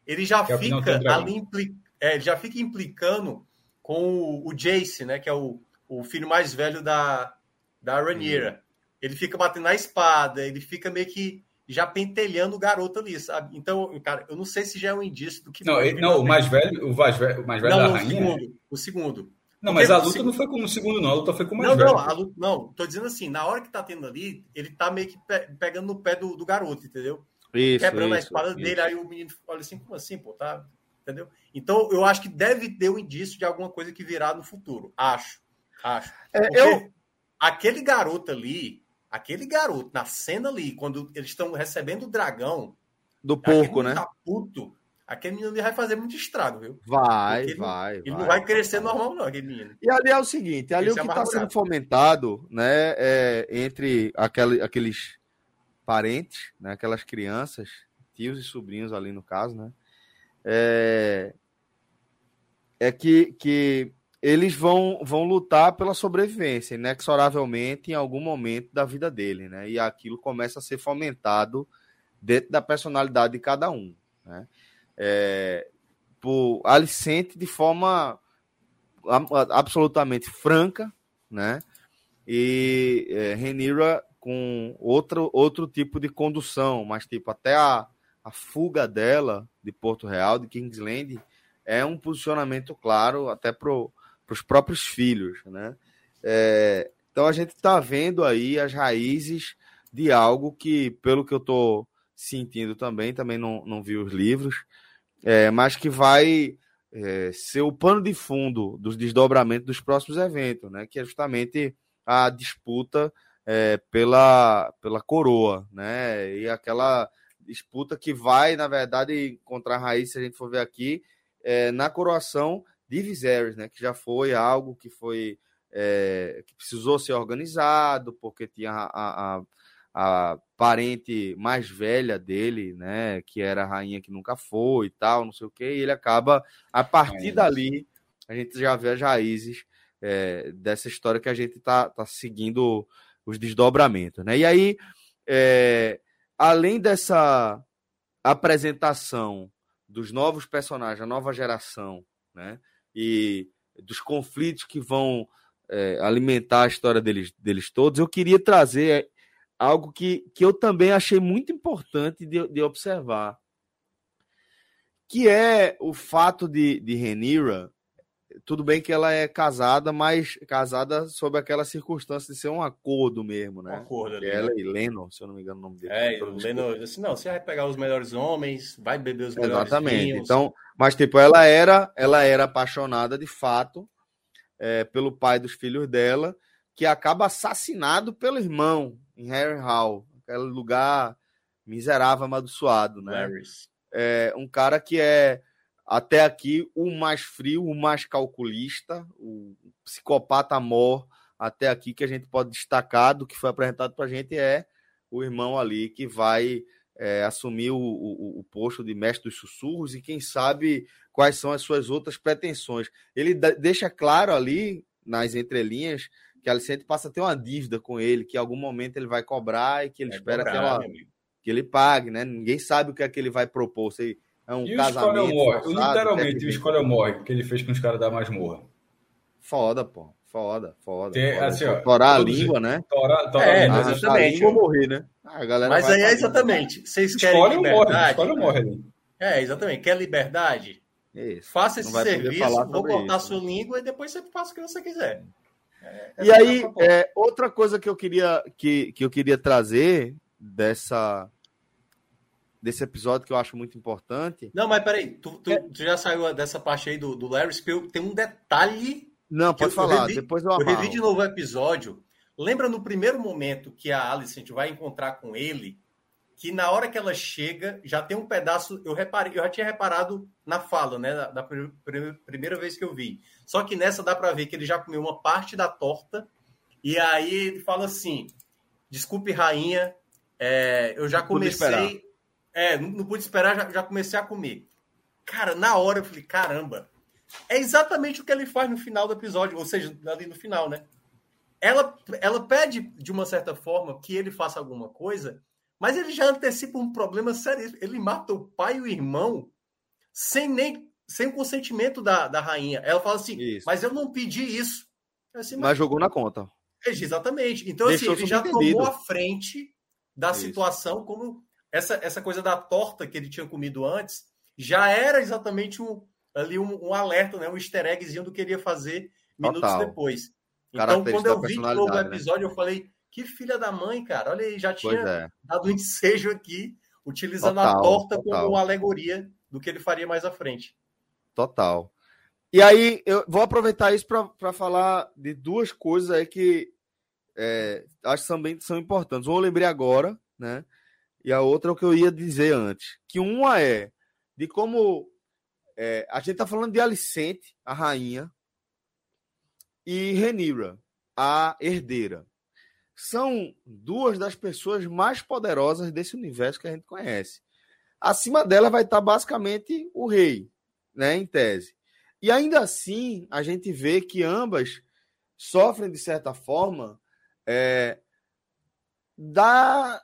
Ele já é fica ali implicado. é, já fica implicando com o, o, Jace, né? Que é o, o filho mais velho da, da Rhaenyra. Uhum. Ele fica batendo na espada, ele fica meio que já pentelhando o garoto ali, sabe? Então, cara, eu não sei se já é um indício do que. Não, ele, não o mais velho, o mais velho, o mais velho não, da rainha. O segundo, o segundo. Não, mas a luta segundo... não foi como o segundo, não. A luta foi com o mais não, velho. Não, luta, não, tô dizendo assim, na hora que tá tendo ali, ele tá meio que pe pegando no pé do, do garoto, entendeu? Isso, Quebrando isso, a espada isso. dele, aí o menino olha assim, como assim, pô, tá? Entendeu? Então, eu acho que deve ter um indício de alguma coisa que virá no futuro. Acho. Acho. É, eu... Aquele garoto ali, aquele garoto, na cena ali, quando eles estão recebendo o dragão. Do porco, né? Tá puto, aquele menino vai fazer muito estrago, viu? Vai, ele, vai. Ele vai, não vai crescer vai. normal, não, aquele menino. E ali é o seguinte: ali Esse o que está é sendo fomentado, né, é, entre aquele, aqueles parentes, né, aquelas crianças, tios e sobrinhos ali no caso, né? É, é que, que eles vão, vão lutar pela sobrevivência, inexoravelmente, em algum momento da vida dele, né? E aquilo começa a ser fomentado dentro da personalidade de cada um, né? É, por Alicente de forma absolutamente franca, né? E é, Renira com outro, outro tipo de condução, mas tipo até a, a fuga dela de Porto Real, de Kingsland, é um posicionamento claro até para os próprios filhos, né? É, então a gente está vendo aí as raízes de algo que, pelo que eu estou sentindo também, também não, não vi os livros, é, mas que vai é, ser o pano de fundo dos desdobramentos dos próximos eventos, né? Que é justamente a disputa é, pela, pela coroa, né? E aquela disputa que vai, na verdade, encontrar raiz, se a gente for ver aqui, é, na coroação de Viserys, né? Que já foi algo que foi é, que precisou ser organizado, porque tinha a, a, a, parente mais velha dele, né? Que era a rainha que nunca foi e tal, não sei o que, e ele acaba, a partir é dali, a gente já vê as raízes é, dessa história que a gente tá, tá seguindo os desdobramentos, né? E aí, é, além dessa apresentação dos novos personagens, a nova geração, né? E dos conflitos que vão é, alimentar a história deles, deles todos, eu queria trazer algo que, que eu também achei muito importante de, de observar, que é o fato de, de Renira tudo bem que ela é casada, mas casada sob aquela circunstância de ser um acordo mesmo, né? Um acordo ali. Ela né? e Leno, se eu não me engano o nome dele. É, Leno assim, não, você vai pegar os melhores homens, vai beber os melhores Exatamente. Vinhos. Então, mas tipo, ela era, ela era apaixonada de fato é, pelo pai dos filhos dela, que acaba assassinado pelo irmão em Harry Hall, aquele lugar miserável, amaldiçoado, né? É, um cara que é até aqui o mais frio, o mais calculista, o psicopata mor até aqui que a gente pode destacar do que foi apresentado para a gente é o irmão ali que vai é, assumir o, o, o, posto de mestre dos sussurros e quem sabe quais são as suas outras pretensões. Ele deixa claro ali nas entrelinhas que a Alicente passa a ter uma dívida com ele, que em algum momento ele vai cobrar e que ele é espera cobrar, que, ela, que ele pague, né? Ninguém sabe o que é que ele vai propor. Se é um e casamento. O morre. Literalmente, o Escolha morre, porque ele fez com os caras da masmorra. Foda, pô. Foda, foda. Tem, foda. Assim, ó, torar a língua, né? Torar, torar é, a língua. exatamente. língua morrer, né? Ah, Mas aí é exatamente. Vocês querem escolhe liberdade? Morre, escolhe morre. É, exatamente. Quer liberdade? Isso. Faça esse serviço, vou cortar isso, sua né? língua e depois você faz o que você quiser. É, e aí, é, outra coisa que eu queria que, que eu queria trazer dessa desse episódio que eu acho muito importante. Não, mas peraí, tu, tu, é... tu já saiu dessa parte aí do, do Larry Spill, tem um detalhe. Não, pode falar, eu revi, depois eu amarro. Eu revi de novo o episódio. Lembra no primeiro momento que a Alicent vai encontrar com ele, que na hora que ela chega, já tem um pedaço, eu reparei, eu já tinha reparado na fala, né, da, da primeira vez que eu vi. Só que nessa dá para ver que ele já comeu uma parte da torta, e aí ele fala assim: desculpe, rainha, é, eu já comecei é, não, não pude esperar, já, já comecei a comer. Cara, na hora eu falei, caramba, é exatamente o que ele faz no final do episódio, ou seja, ali no final, né? Ela, ela pede, de uma certa forma, que ele faça alguma coisa, mas ele já antecipa um problema sério. Ele mata o pai e o irmão sem nem, sem o consentimento da, da rainha. Ela fala assim, isso. mas eu não pedi isso. Assim, mas, mas, jogou na conta. Exatamente. Então, assim, ele já tomou a frente da isso. situação, como essa, essa coisa da torta que ele tinha comido antes, já era exatamente um, ali um, um alerta, né? um easter eggzinho do que ele ia fazer minutos Total. depois. Então, quando eu vi novo o né? episódio, né? eu falei, que filha da mãe, cara. Olha aí, já tinha é. dado um ensejo aqui, utilizando total, a torta total. como alegoria do que ele faria mais à frente. Total. E aí, eu vou aproveitar isso para falar de duas coisas aí que é, acho que também são importantes. Uma eu lembrei agora, né? E a outra é o que eu ia dizer antes. Que uma é de como é, a gente está falando de Alicente, a rainha, e Renira, a herdeira. São duas das pessoas mais poderosas desse universo que a gente conhece. Acima dela vai estar basicamente o rei, né, em tese. E ainda assim, a gente vê que ambas sofrem, de certa forma, é, da,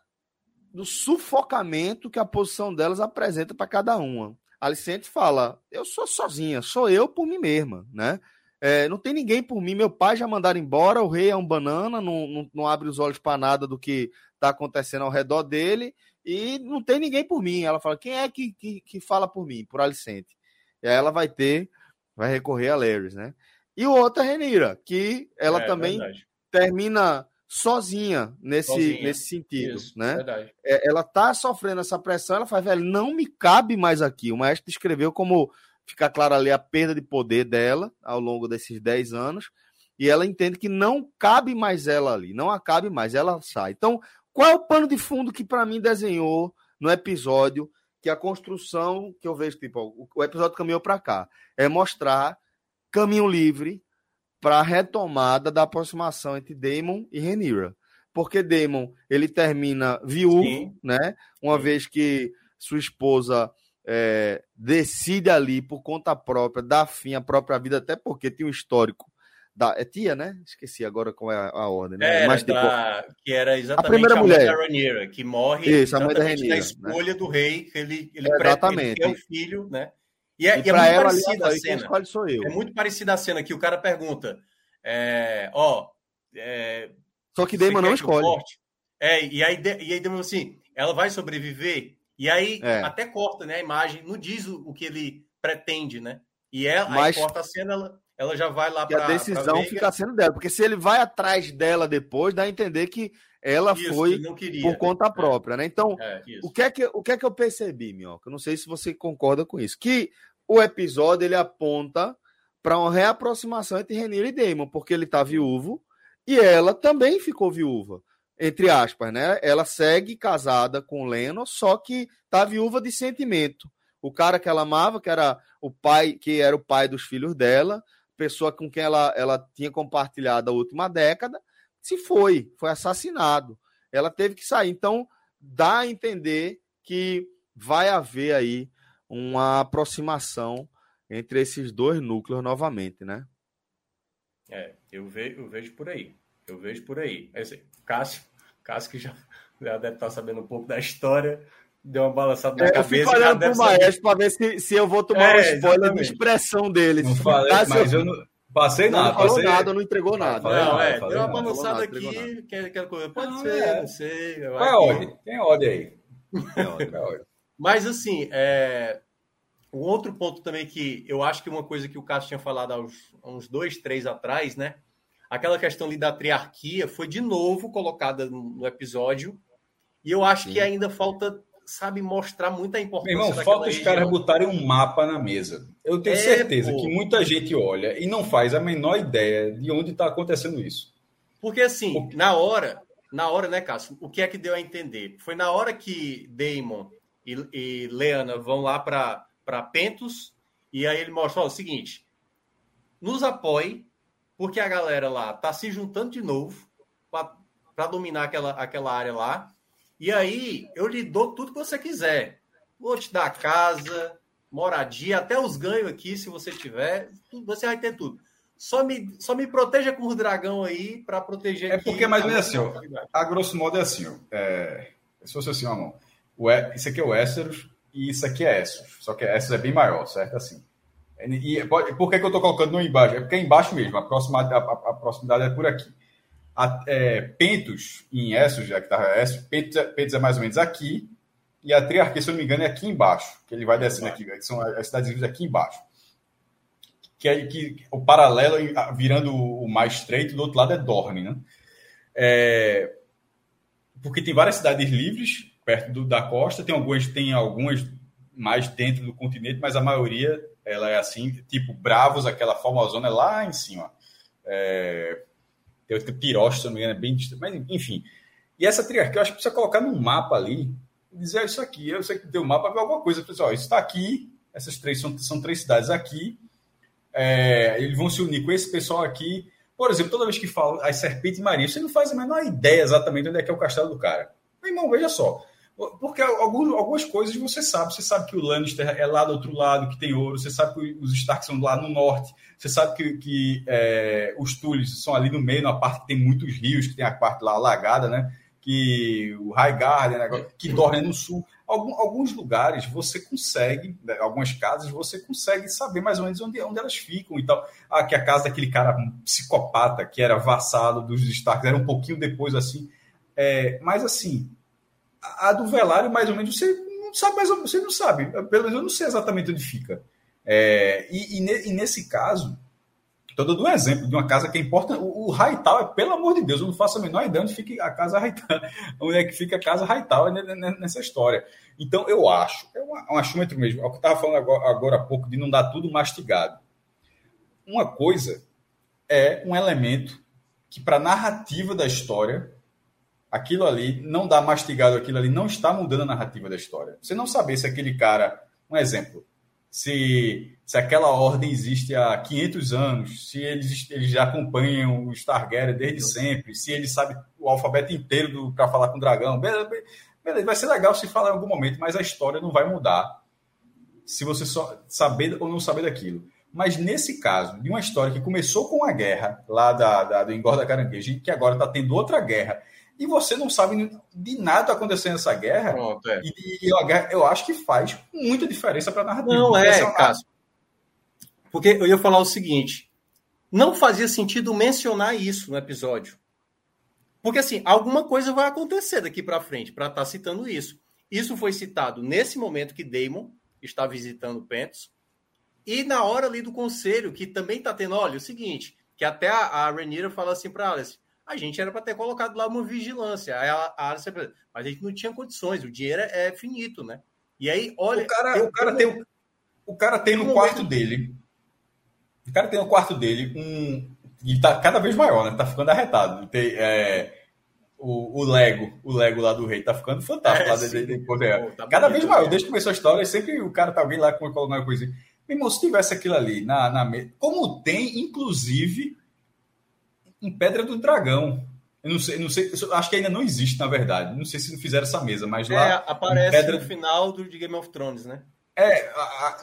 do sufocamento que a posição delas apresenta para cada uma. A Alicente fala: Eu sou sozinha, sou eu por mim mesma, né? É, não tem ninguém por mim. Meu pai já mandaram embora, o rei é um banana, não, não, não abre os olhos para nada do que está acontecendo ao redor dele e não tem ninguém por mim. Ela fala: quem é que, que, que fala por mim? Por Alicente. E aí ela vai ter, vai recorrer a Larry, né? E o outro é Renira, que ela é, também verdade. termina sozinha nesse, sozinha. nesse sentido, Isso, né? É, ela tá sofrendo essa pressão, ela faz, velho, não me cabe mais aqui. O maestro descreveu como fica claro ali a perda de poder dela ao longo desses 10 anos, e ela entende que não cabe mais ela ali, não a cabe mais, ela sai. Então, qual é o pano de fundo que para mim desenhou no episódio que a construção que eu vejo, tipo, o episódio caminhou para cá, é mostrar caminho livre para a retomada da aproximação entre Damon e Renira. Porque Damon, ele termina viúvo, Sim. né? Uma Sim. vez que sua esposa é, decide ali por conta própria, dar fim à própria vida, até porque tem um histórico da é tia, né? Esqueci agora qual é a, a ordem, né? É, Mas, tipo, da, que era exatamente a primeira a mulher da Rhaenyra, que morre Isso, a mãe da Rhaenyra, na né? escolha né? do rei, que ele, ele é, exatamente. é o filho, né? E é, e e é muito ela, parecida a cena. Sou eu. É muito parecida a cena que o cara pergunta, é, ó, é, só que Damon não escolhe. É, e aí, e aí Damon assim, ela vai sobreviver e aí é. até corta, né, a imagem, não diz o, o que ele pretende, né? E ela Mas... aí corta a cena, ela, ela já vai lá para a decisão fica sendo dela, porque se ele vai atrás dela depois, dá a entender que ela isso, foi queria, por conta é. própria, né? Então, é, o que é que o que é que eu percebi, Minhoca? Não sei se você concorda com isso, que o episódio ele aponta para uma reaproximação entre Renira e Damon, porque ele tá viúvo e ela também ficou viúva entre aspas, né? Ela segue casada com Leno, só que tá viúva de sentimento. O cara que ela amava, que era o pai, que era o pai dos filhos dela, pessoa com quem ela, ela tinha compartilhado a última década, se foi, foi assassinado. Ela teve que sair. Então, dá a entender que vai haver aí uma aproximação entre esses dois núcleos novamente, né? É, eu vejo, eu vejo por aí. Eu vejo por aí. É assim, Cássio, Cássio que já, já deve estar sabendo um pouco da história, deu uma balançada na é, cabeça. Eu fico olhando pro Maestro para ver se, se eu vou tomar é, um spoiler de expressão dele. Não falei, Cássio, mas eu não... Passei nada. Não falou passei... nada, não entregou nada. Não, não é, deu uma balançada aqui, quer, quer coisa. Pode não, ser, é. não sei. Qual é a ordem? Tem ordem aí. Tem ordem. Mas assim, é... um outro ponto também que eu acho que uma coisa que o Cássio tinha falado há uns, uns dois, três atrás, né? Aquela questão ali da triarquia foi de novo colocada no episódio. E eu acho Sim. que ainda falta, sabe, mostrar muita importância. Meu irmão, falta os caras botarem um mapa na mesa. Eu tenho é, certeza pô. que muita gente olha e não faz a menor ideia de onde está acontecendo isso. Porque assim, na hora, na hora, né, Cássio? O que é que deu a entender? Foi na hora que Damon e, e Leana vão lá para Pentos e aí ele mostra ó, o seguinte: nos apoie porque a galera lá tá se juntando de novo para dominar aquela, aquela área lá. E aí eu lhe dou tudo que você quiser. Vou te dar casa, moradia, até os ganhos aqui, se você tiver. Você vai ter tudo. Só me, só me proteja com o dragão aí para proteger. É porque, mais ou menos assim, ó, a grosso modo é assim, ó, é, se fosse assim, ó, mão, o, isso aqui é o Esseros e isso aqui é Essos. Só que Essos é bem maior, certo? Assim. E por que, que eu estou colocando no embaixo? É porque é embaixo mesmo, a proximidade, a, a proximidade é por aqui. A, é, Pentos, em Essos, já que está Essos, Pentos, é, Pentos é mais ou menos aqui, e a Triarquia, se eu não me engano, é aqui embaixo, que ele vai descendo aqui, que são as cidades aqui embaixo. Que é que o paralelo, virando o mais estreito, do outro lado é Dorne, né? É, porque tem várias cidades livres perto do, da costa, tem algumas, tem algumas mais dentro do continente, mas a maioria ela é assim, tipo Bravos, aquela famosona é lá em cima. É, tem outra Tiroche, se não me engano, é bem distante, mas enfim. E essa triarquia, eu acho que precisa colocar num mapa ali, dizer ah, isso aqui, eu sei que tem um mapa, ver alguma coisa, pessoal, isso está aqui, essas três são, são três cidades aqui, é, eles vão se unir com esse pessoal aqui, por exemplo, toda vez que falo as serpentes marinhas, você não faz a menor ideia exatamente onde é que é o castelo do cara. Meu irmão, veja só. Porque alguns, algumas coisas você sabe. Você sabe que o Lannister é lá do outro lado, que tem ouro. Você sabe que os Stark são lá no norte. Você sabe que, que é, os Tulis são ali no meio, na parte que tem muitos rios, que tem a parte lá alagada, né? Que o Highgarden, né? que dorme no sul. Algum, alguns lugares você consegue, né, algumas casas, você consegue saber mais ou menos onde, onde elas ficam e tal. Ah, que a casa daquele cara psicopata que era vassalo dos Starks era um pouquinho depois assim. É, mas assim, a do Velário, mais ou menos, você não sabe, mais você não sabe. Pelo menos eu não sei exatamente onde fica. É, e, e, e, nesse caso, estou dando um exemplo de uma casa que importa. O, o Hightower, pelo amor de Deus, eu não faço a menor ideia onde fica a casa Hightower, onde é que fica a casa Hightower nessa história. Então, eu acho, é um, um achômetro mesmo, é o que eu estava falando agora, agora há pouco, de não dar tudo mastigado. Uma coisa é um elemento que, para a narrativa da história, aquilo ali não dá mastigado, aquilo ali não está mudando a narrativa da história. Você não saber se aquele cara, um exemplo, se, se aquela ordem existe há 500 anos, se eles, eles já acompanham os Targaryen desde sempre, se ele sabe o alfabeto inteiro para falar com o dragão, beleza, beleza, vai ser legal se falar em algum momento, mas a história não vai mudar se você só saber ou não saber daquilo. Mas nesse caso, de uma história que começou com a guerra lá da, da do Engorda Caranguejo que agora está tendo outra guerra e você não sabe de nada acontecendo nessa guerra. Pronto, é. E, e a guerra, eu acho que faz muita diferença para a narrativa. Não é, é Cássio. Porque eu ia falar o seguinte: não fazia sentido mencionar isso no episódio. Porque assim, alguma coisa vai acontecer daqui para frente para estar tá citando isso. Isso foi citado nesse momento que Damon está visitando Pentos. E na hora ali do conselho, que também está tendo, olha, o seguinte, que até a, a Rhaenyra fala assim para Alice, a gente era para ter colocado lá uma vigilância. Aí a, a mas a gente não tinha condições, o dinheiro é, é finito, né? E aí, olha. O cara, o cara tem, o cara tem no quarto dele. O cara tem no quarto dele um. E tá cada vez maior, né? Tá ficando arretado. Tem, é, o, o Lego, o Lego lá do rei, tá ficando fantástico. É, lá de, de, de, Pô, tá cada vez maior. Desde que começou a história, sempre o cara tá alguém lá com alguma coisa. Meu irmão, se tivesse aquilo ali na, na mesa. Como tem, inclusive, em Pedra do Dragão. Eu não sei, não sei, acho que ainda não existe, na verdade. Não sei se fizeram essa mesa, mas lá. É, aparece Pedra... no final do de Game of Thrones, né? É,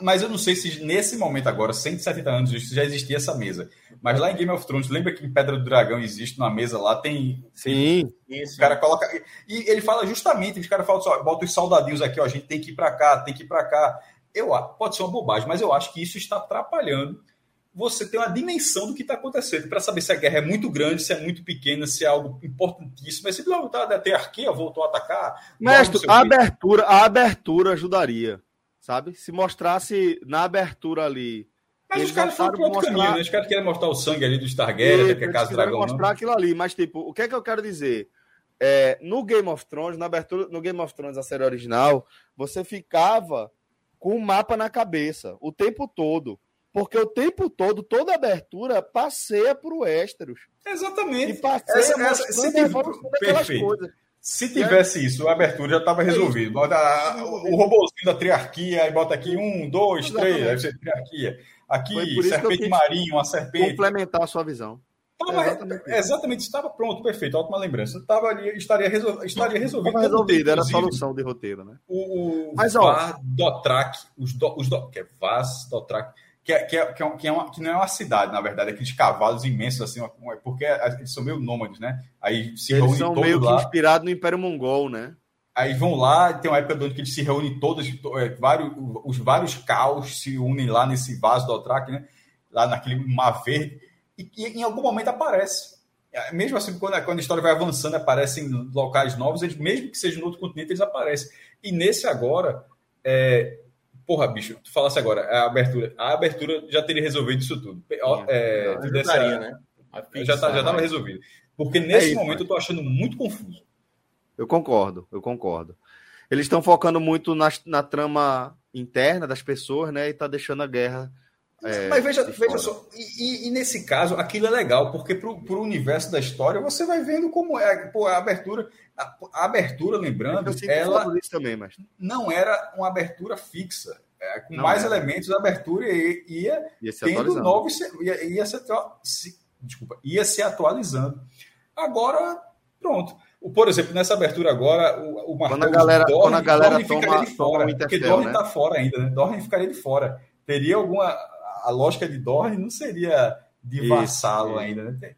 mas eu não sei se nesse momento agora, 170 anos, já existia essa mesa. Mas lá em Game of Thrones, lembra que em Pedra do Dragão existe uma mesa lá, tem. Sim. Isso. O cara coloca. E ele fala justamente, os caras falam assim, ó, bota os soldadinhos aqui, ó, a gente tem que ir para cá, tem que ir para cá. Eu, pode ser uma bobagem, mas eu acho que isso está atrapalhando você ter uma dimensão do que está acontecendo, para saber se a guerra é muito grande, se é muito pequena, se é algo importantíssimo. Mas se tá, a tearquia voltou a atacar. Mestre, a abertura, a abertura ajudaria, sabe? Se mostrasse na abertura ali. Mas os caras foram para outro mostrar... caminho, né? Os caras querem mostrar o sangue ali do Targaryen, que é casa dragão. mostrar não. aquilo ali, mas tipo, o que é que eu quero dizer? É, no Game of Thrones, na abertura, no Game of Thrones, a série original, você ficava com o mapa na cabeça o tempo todo. Porque o tempo todo, toda abertura passeia por Westeros. Exatamente. E passeia essa, essa, se perfeito. coisas. Se tivesse é. isso, a abertura já estava resolvida. Bota o robôzinho da triarquia, aí bota aqui um, dois, Exatamente. três, aí você triarquia. Aqui, serpente marinho, uma serpente. Complementar a sua visão. Tava, exatamente, exatamente estava pronto, perfeito, ótima lembrança. Estava ali, estaria, resol, estaria resolvido. Estava resolvido, era a solução de roteiro, né? O, o Mas, ó, Dotrak, os, do, os do, que é Vaz, Dotrak, que, é, que, é, que, é, que, é uma, que não é uma cidade, na verdade, é aqueles cavalos imensos, assim, porque eles são meio nômades, né? Aí se eles são meio lá. que inspirados no Império Mongol, né? Aí vão lá, tem uma época que eles se reúnem todos, é, vários, os vários caos se unem lá nesse vaso do Altrak, né? Lá naquele mar verde, e, em algum momento aparece. É, mesmo assim, quando a, quando a história vai avançando, aparecem locais novos, eles, mesmo que seja no outro continente, eles aparecem. E nesse agora, é, porra, bicho, tu falasse agora, a abertura, a abertura já teria resolvido isso tudo. É, não, dessa, né? Já, tá, já estava resolvido. Porque nesse é isso, momento eu tô achando muito confuso. Eu concordo, eu concordo. Eles estão focando muito na, na trama interna das pessoas, né? E tá deixando a guerra. É, Mas veja, veja só, e, e, nesse caso, aquilo é legal, porque pro, pro universo da história você vai vendo como é pô, a abertura. A, a abertura, lembrando, ela também, mas... não era uma abertura fixa. É, com não mais era. elementos, a abertura ia, ia, ia tendo novos. Ia, ia, se, desculpa, ia se atualizando. Agora, pronto. Por exemplo, nessa abertura agora, o, o Marcos quando a galera, Dorne, quando a galera Dorne toma, ficaria de fora, porque Dorne está né? fora ainda, né? Dorne ficaria de fora. Teria alguma... A lógica de Dorne não seria de vassalo ainda, né?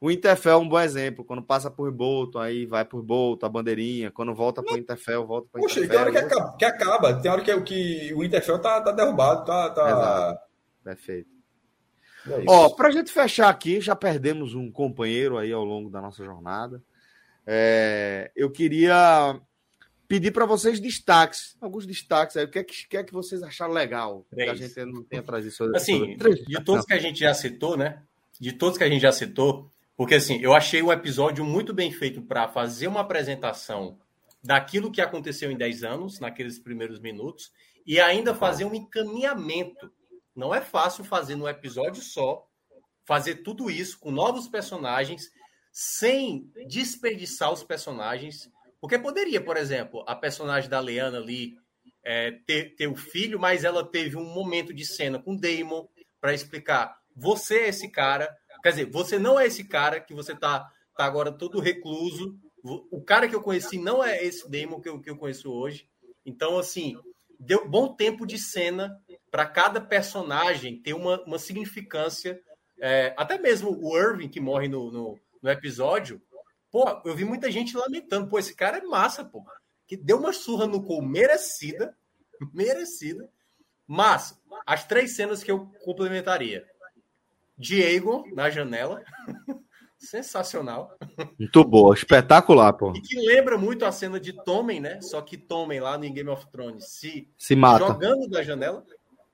O Interfell é um bom exemplo. Quando passa por Bolton, aí vai por Bolton, a bandeirinha. Quando volta para o Interfell, volta para o Interfell. Poxa, tem hora que acaba, que acaba. Tem hora que, que o Interfell tá, tá derrubado, tá... tá... Exato. Perfeito. É Ó, para a gente fechar aqui, já perdemos um companheiro aí ao longo da nossa jornada. É, eu queria pedir para vocês destaques, alguns destaques aí. O que é que, que, é que vocês acharam legal? Que a gente não tenha trazido sobre, Assim, sobre... de todos que a gente já citou, né? De todos que a gente já citou, porque assim, eu achei o episódio muito bem feito para fazer uma apresentação daquilo que aconteceu em 10 anos, naqueles primeiros minutos, e ainda fazer um encaminhamento. Não é fácil fazer num episódio só, fazer tudo isso com novos personagens sem desperdiçar os personagens. Porque poderia, por exemplo, a personagem da Leana ali é, ter, ter o filho, mas ela teve um momento de cena com Damon para explicar: você é esse cara. Quer dizer, você não é esse cara que você tá, tá agora todo recluso. O cara que eu conheci não é esse Damon que eu, que eu conheço hoje. Então, assim, deu bom tempo de cena para cada personagem ter uma, uma significância. É, até mesmo o Irving, que morre no, no no episódio, pô, eu vi muita gente lamentando, pô, esse cara é massa, pô, que deu uma surra no Cole merecida, merecida, mas as três cenas que eu complementaria. Diego na janela, sensacional. Muito boa, espetacular, pô. E que lembra muito a cena de Tommen, né? Só que Tommen lá no Game of Thrones se, se mata. jogando da janela.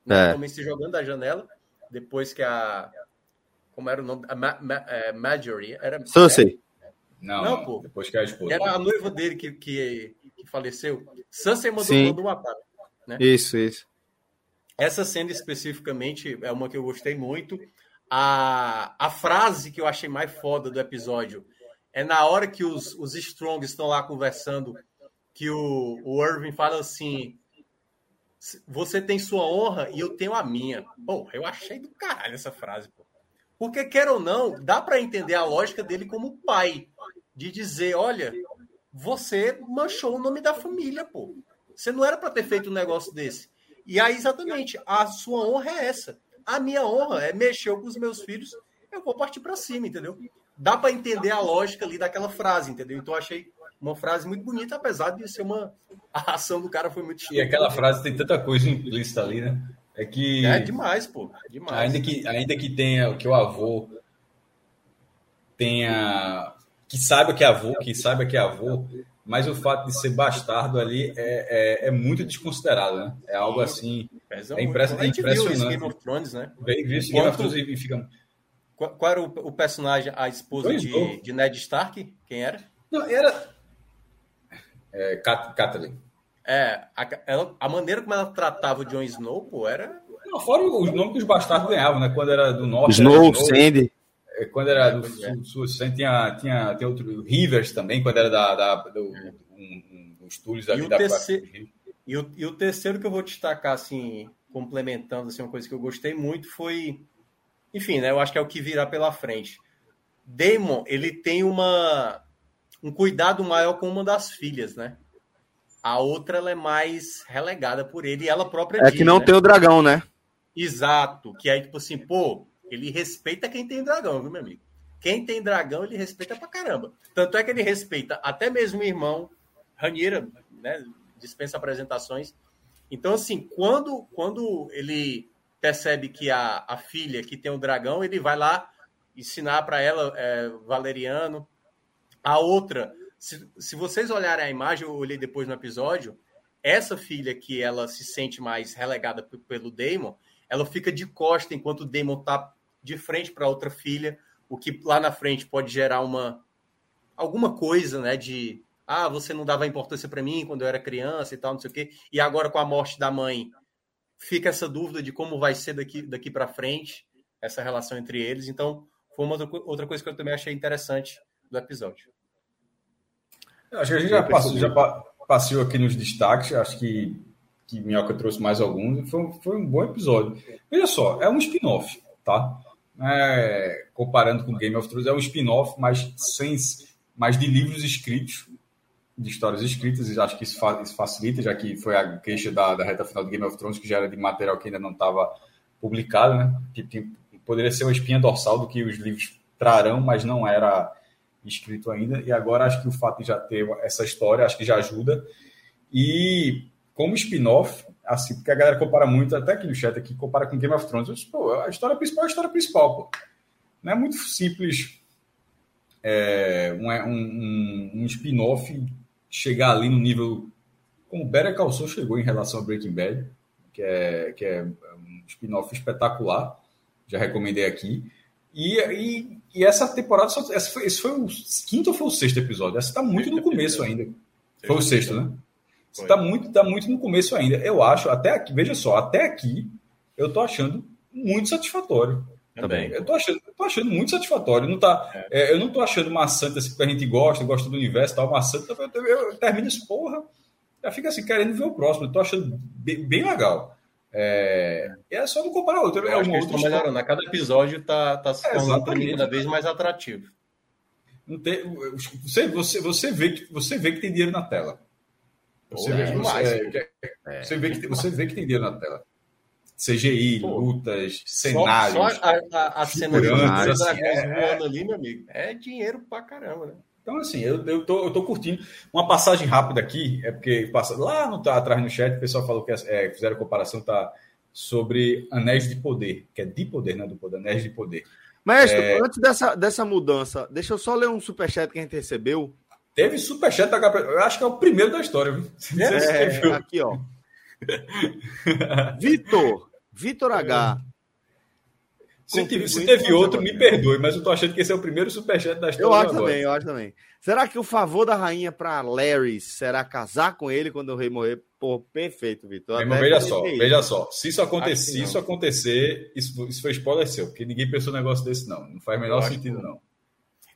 Né? É. Tommen se jogando da janela, depois que a como era o nome? A Ma, Ma, é, Marjorie. Era, Cersei. Não, não, pô. Depois que a esposa. Era a noiva dele que, que, que faleceu. Cersei mandou, Sim. mandou matar. Né? Isso, isso. Essa cena especificamente é uma que eu gostei muito. A, a frase que eu achei mais foda do episódio é na hora que os, os Strongs estão lá conversando, que o, o Irving fala assim: Você tem sua honra e eu tenho a minha. Pô, eu achei do caralho essa frase, pô. Porque, quer ou não, dá para entender a lógica dele como pai. De dizer, olha, você manchou o nome da família, pô. Você não era para ter feito um negócio desse. E aí, exatamente, a sua honra é essa. A minha honra é mexer com os meus filhos, eu vou partir para cima, entendeu? Dá para entender a lógica ali daquela frase, entendeu? Então, achei uma frase muito bonita, apesar de ser uma. A ação do cara foi muito E aquela frase tem tanta coisa implícita ali, né? É que. É demais, pô. É demais. Ainda que, ainda que tenha, que o avô tenha. Que saiba que é avô, que saiba que é avô, mas o fato de ser bastardo ali é, é, é muito desconsiderado, né? É algo assim. é, impress, é impressionante. Game of Thrones, né? Bem, viu Game of Thrones e fica. Qual, era o, o, personagem, a esposa de, de, Ned Stark? Quem era? Não, era. É, Catelyn. É, a, ela, a maneira como ela tratava o Jon Snow, pô, era. Não, fora os nomes que os bastardos ganhavam, né? Quando era do norte. Snow, Sandy. É, quando era do sul, sul Sandy, tinha, tinha, tinha outro. Rivers também, quando era da, da, do, é. um, um, túlios ali da terceiro, e, o, e o terceiro que eu vou destacar, assim, complementando, assim, uma coisa que eu gostei muito foi. Enfim, né? Eu acho que é o que virá pela frente. Damon, ele tem uma, um cuidado maior com uma das filhas, né? A outra ela é mais relegada por ele e ela própria É diz, que não né? tem o dragão, né? Exato. Que aí, tipo assim, pô, ele respeita quem tem dragão, viu, meu amigo? Quem tem dragão, ele respeita pra caramba. Tanto é que ele respeita até mesmo o irmão Raniera, né, dispensa apresentações. Então, assim, quando, quando ele percebe que a, a filha que tem o dragão, ele vai lá ensinar para ela é, valeriano. A outra, se, se vocês olharem a imagem, eu olhei depois no episódio, essa filha que ela se sente mais relegada pelo Damon, ela fica de costa enquanto o Damon tá de frente para outra filha, o que lá na frente pode gerar uma alguma coisa, né, de ah, você não dava importância para mim quando eu era criança e tal, não sei o quê. E agora com a morte da mãe, fica essa dúvida de como vai ser daqui daqui para frente essa relação entre eles. Então, foi uma outra coisa que eu também achei interessante do episódio. Acho que a gente já passou, já passeou aqui nos destaques, acho que, que Minhoca trouxe mais alguns, foi, foi um bom episódio. Veja só, é um spin-off, tá? É, comparando com Game of Thrones, é um spin-off, mas, sem, mas de livros escritos, de histórias escritas, e acho que isso, fa, isso facilita, já que foi a queixa da, da reta final do Game of Thrones, que já era de material que ainda não estava publicado, né? Que, que poderia ser uma espinha dorsal do que os livros trarão, mas não era escrito ainda. E agora acho que o fato de já ter essa história, acho que já ajuda. E como spin-off, assim, porque a galera compara muito, até aqui no chat aqui, compara com Game of Thrones. Disse, pô, a história principal é a história principal, pô. Não é muito simples é, um, um, um spin-off chegar ali no nível como Better Call Saul chegou em relação a Breaking Bad, que é, que é um spin-off espetacular já recomendei aqui. E, e, e essa temporada, só, essa foi, esse foi o quinto ou foi o sexto episódio? Essa está muito no começo ainda. Foi o sexto, né? Está muito, tá muito no começo ainda. Eu acho, até aqui, veja só, até aqui, eu tô achando muito satisfatório. Também. Eu tô achando, eu tô achando muito satisfatório. Não tá, é. É, eu não tô achando maçante assim, porque a gente gosta, gosta do universo tal, maçante. Eu, eu, eu termino isso, porra, já fica assim, querendo ver o próximo. Eu tô achando bem, bem legal. É, é só não comparar outro. É um outro melhorando. A cada episódio está tá se é, tornando cada vez mais atrativo. Não tem, você, você, você, vê que, você vê que tem dinheiro na tela. Você, vê, é, você, é, você, vê que, você vê que tem dinheiro na tela. CGI, Pô, lutas, cenários. Só, a, a, a cena de assim, é, ali, meu amigo, é dinheiro pra caramba, né? Então, assim, eu, eu, tô, eu tô curtindo. Uma passagem rápida aqui, é porque passa, lá no, tá, atrás no chat, o pessoal falou que é, fizeram comparação tá, sobre Anéis de Poder, que é de poder, né? Do poder, Anéis de Poder. Mestre, é... antes dessa, dessa mudança, deixa eu só ler um superchat que a gente recebeu. Teve superchat da Eu acho que é o primeiro da história, viu? É, aqui, ó. Vitor, Vitor H. Se, teve, se teve outro, me perdoe, mas eu tô achando que esse é o primeiro superchat da história. Eu acho também, eu acho também. Será que o favor da rainha para Larry será casar com ele quando o rei morrer? Pô, perfeito, Vitor. veja só, veja só. Se isso acontecer, se isso acontecer, isso, isso foi spoiler seu, porque ninguém pensou um negócio desse, não. Não faz o menor sentido, não.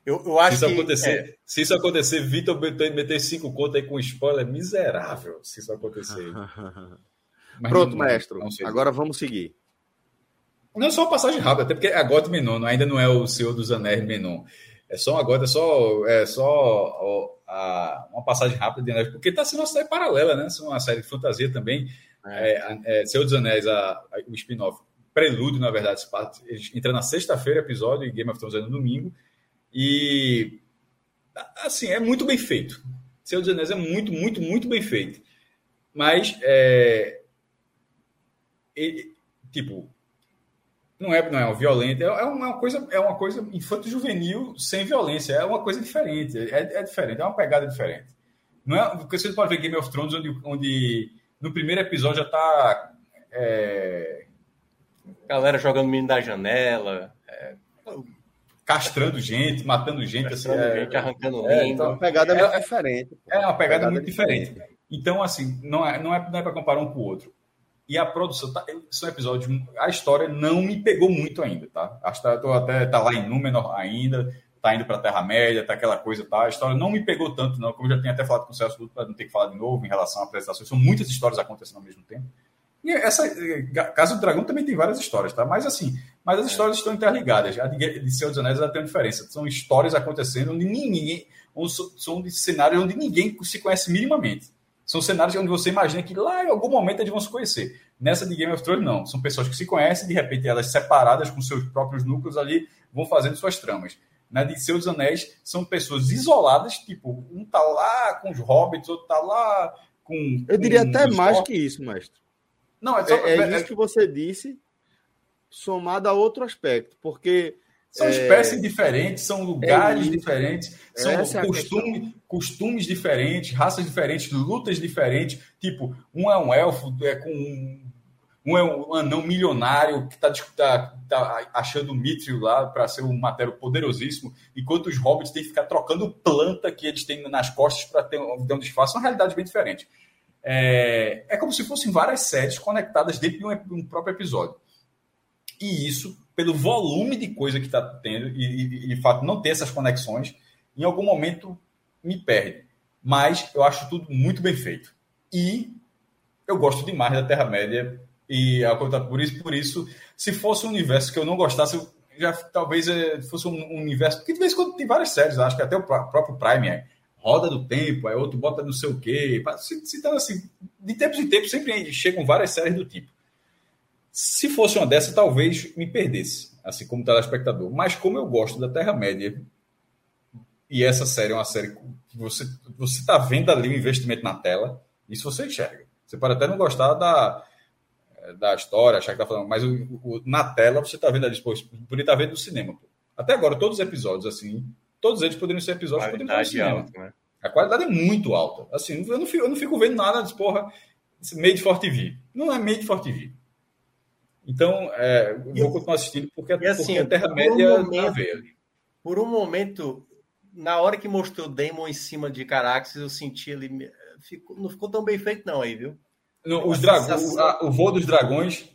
Eu, eu acho se isso que, acontecer, é... se isso acontecer, Vitor meter cinco contas aí com spoiler miserável, se isso acontecer. Pronto, não, maestro. Não agora vamos seguir. Não é só uma passagem rápida, até porque é God Menon, ainda não é o Senhor dos Anéis Menon. É só agora, é só, é só ó, a, uma passagem rápida de Anéis, porque está sendo uma série paralela, né? É uma série de fantasia também. É. É, é, Senhor dos Anéis, a, a, o spin-off, prelúdio, na verdade, entra na sexta-feira episódio e Game of Thrones é no domingo. E assim, é muito bem feito. Senhor dos Anéis é muito, muito, muito bem feito. Mas é, ele, tipo, não é, não é violento, é, é uma coisa, é uma coisa infanto-juvenil sem violência, é uma coisa diferente, é, é, diferente, é uma pegada diferente. Não é, porque você pode ver Game of Thrones, onde, onde no primeiro episódio já tá. É... Galera jogando menino da janela. É... Castrando gente, matando gente, Castrando assim, é, gente, arrancando é, então, é uma pegada muito diferente. É uma pegada, pegada muito diferente. diferente. Então, assim, não é, não é, não é para comparar um com o outro. E a produção, tá, são episódios, a história não me pegou muito ainda, tá? Acho que tô até tá lá em Númenor ainda, tá indo para a Terra-média, tá aquela coisa, tá? A história não me pegou tanto, não, como eu já tinha até falado com o Celso para não ter que falar de novo em relação à apresentação. São muitas histórias acontecendo ao mesmo tempo. E essa Casa do Dragão também tem várias histórias, tá? Mas assim, mas as histórias estão interligadas. A de Senhor dos Anéis tem uma diferença. São histórias acontecendo onde ninguém, são de cenários onde ninguém se conhece minimamente. São cenários onde você imagina que lá em algum momento eles vão se conhecer. Nessa de Game of Thrones, não. São pessoas que se conhecem, de repente elas separadas com seus próprios núcleos ali vão fazendo suas tramas. Na de Seus Anéis, são pessoas isoladas, tipo, um tá lá com os hobbits, outro tá lá com. Eu diria até mais que isso, mestre. Não, é, só, é, é, é isso que você disse, somado a outro aspecto, porque. São é... espécies diferentes, são lugares é diferentes, são é costume, costumes diferentes, raças diferentes, lutas diferentes. Tipo, um é um elfo é com um é um anão milionário que está tá, tá achando o Mithril lá para ser um matéria poderosíssimo, enquanto os hobbits têm que ficar trocando planta que eles têm nas costas para ter, ter um disfarce. É uma realidade bem diferente. É, é como se fossem várias séries conectadas dentro de um, um próprio episódio. E isso, pelo volume de coisa que está tendo, e, e, de fato não ter essas conexões, em algum momento me perde. Mas eu acho tudo muito bem feito. E eu gosto demais da Terra-média e a conta por isso, por isso, se fosse um universo que eu não gostasse, já talvez eh, fosse um universo. Porque de vez em quando tem várias séries, acho que até o próprio Prime é roda do tempo, aí outro bota não sei o quê. Citando assim, de tempos em tempos sempre chegam várias séries do tipo. Se fosse uma dessa, talvez me perdesse, assim como telespectador. Mas como eu gosto da Terra-média, e essa série é uma série que você você está vendo ali o investimento na tela, isso você enxerga. Você pode até não gostar da, da história, achar que tá falando, mas o, o, na tela você tá vendo ali, pô, podia estar tá vendo no cinema. Pô. Até agora, todos os episódios, assim, todos eles poderiam ser episódios que poderiam estar no cinema. Né? A qualidade é muito alta. Assim, eu não fico, eu não fico vendo nada de porra, made for TV. Não é made for TV. Então, é, vou continuar assistindo porque, e assim, porque a Terra-média um momento, Por um momento, na hora que mostrou o Demon em cima de Caraxes, eu senti ele. Ficou, não ficou tão bem feito, não, aí, viu? No, os dragões, o, o voo dos dragões,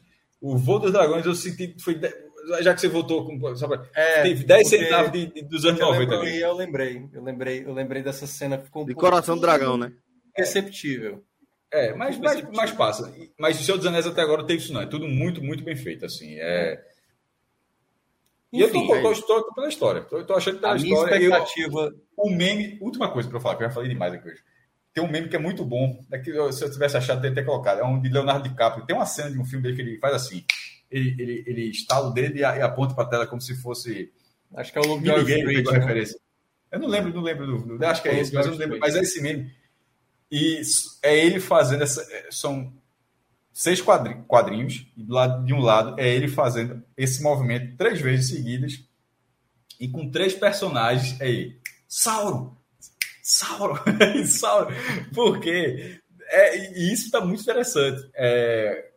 o voo dos dragões eu senti foi já que você voltou com pra, é, teve 10 centavos de, de, dos anos 90 eu, eu lembrei, eu lembrei, eu lembrei dessa cena ficou um de coração do dragão, né? Perceptível. É, mas, mas, mas passa. Mas o Senhor dos Anéis até agora não teve isso, não. É tudo muito, muito bem feito, assim. É... E Enfim, eu tô, é pela história. Tô, tô achando pela a história. Expectativa... Eu, o meme. Última coisa para falar, que eu já falei demais aqui hoje. Tem um meme que é muito bom. É que, se eu tivesse achado, teria ter colocado. É um de Leonardo DiCaprio. Tem uma cena de um filme dele que ele faz assim. Ele, ele, ele estala o dedo e, aponta para a tela como se fosse. Acho que é o Lobo Street, né? referência. Eu não lembro, não lembro do. do acho que é esse, mas eu não lembro. Mas é esse meme. E é ele fazendo essa. É, são seis quadrinhos, e do lado de um lado é ele fazendo esse movimento três vezes seguidas, e com três personagens é ele. Sauro! Sauron, Sauron, porque é, e isso está muito interessante. É,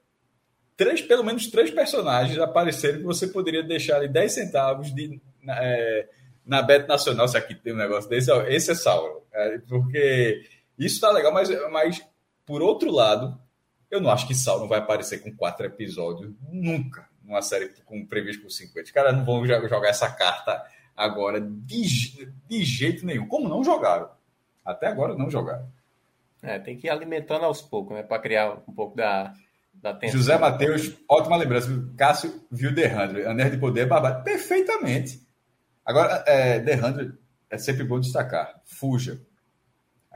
três, pelo menos três personagens apareceram que você poderia deixar ali 10 centavos de, é, na Bet Nacional, se aqui tem um negócio desse, esse é Sauron. É, porque isso está legal, mas, mas por outro lado, eu não acho que Sauron vai aparecer com quatro episódios nunca numa série com previsto por 50. Os caras não vão jogar essa carta agora de, de jeito nenhum. Como não jogaram? Até agora não jogaram. É, tem que ir alimentando aos poucos, né? Para criar um pouco da, da tensão. José Matheus, ótima lembrança. Cássio viu The Hundred. A Nerd de Poder é babado. Perfeitamente. Agora, é, The Hundred é sempre bom destacar. Fuja.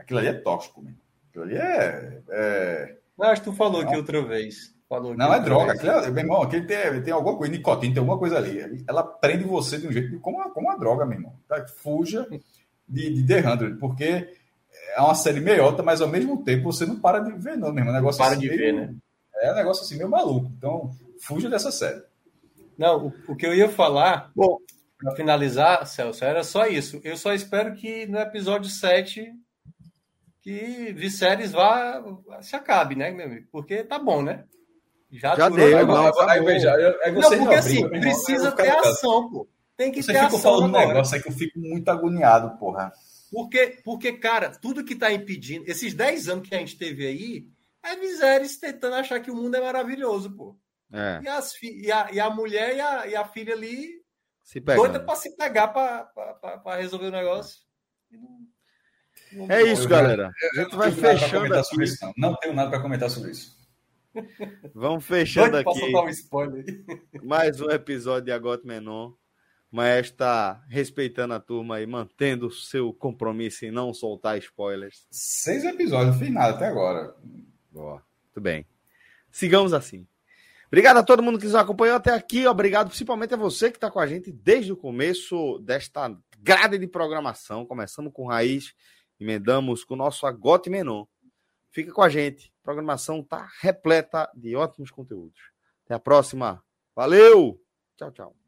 Aquilo ali é tóxico, mesmo. Aquilo ali é. é... Não, acho que tu falou aqui outra vez. Falou não, é droga. Aquilo é, meu irmão, aquele tem, tem alguma coisa, nicotina, tem alguma coisa ali. Ela prende você de um jeito como uma, como uma droga, meu irmão. Tá? Fuja de, de The Hundred, porque é uma série meiota, mas ao mesmo tempo você não para de ver, não, mesmo. É um negócio para assim de meio, ver, né? É um negócio assim meio maluco. Então, fuja dessa série. Não, o, o que eu ia falar, bom, para finalizar, Celso, era só isso. Eu só espero que no episódio 7 que Viserys vá se acabe, né, meu amigo? Porque tá bom, né? Já, Já deu, aí, não, tá aí, veja, aí não, porque assim, precisa ter ação, pô. Tem que você ter ação. Você falando um negócio aí que eu fico muito agoniado, porra. Porque, porque, cara, tudo que está impedindo, esses 10 anos que a gente teve aí, é Viserys tentando achar que o mundo é maravilhoso, pô. É. E, as e, a, e a mulher e a, e a filha ali se doida para se pegar para resolver o negócio. É isso, galera. A gente vai fechando aqui. Isso, não. não tenho nada para comentar sobre isso. Vamos fechando aqui. Um mais um episódio de Agote Menon. Mas está respeitando a turma e mantendo o seu compromisso em não soltar spoilers. Seis episódios, não fiz nada até agora. Boa, muito bem. Sigamos assim. Obrigado a todo mundo que nos acompanhou até aqui. Obrigado principalmente a você que está com a gente desde o começo desta grade de programação. Começamos com Raiz, emendamos com o nosso Agote Menon. Fica com a gente. A programação está repleta de ótimos conteúdos. Até a próxima. Valeu! Tchau, tchau.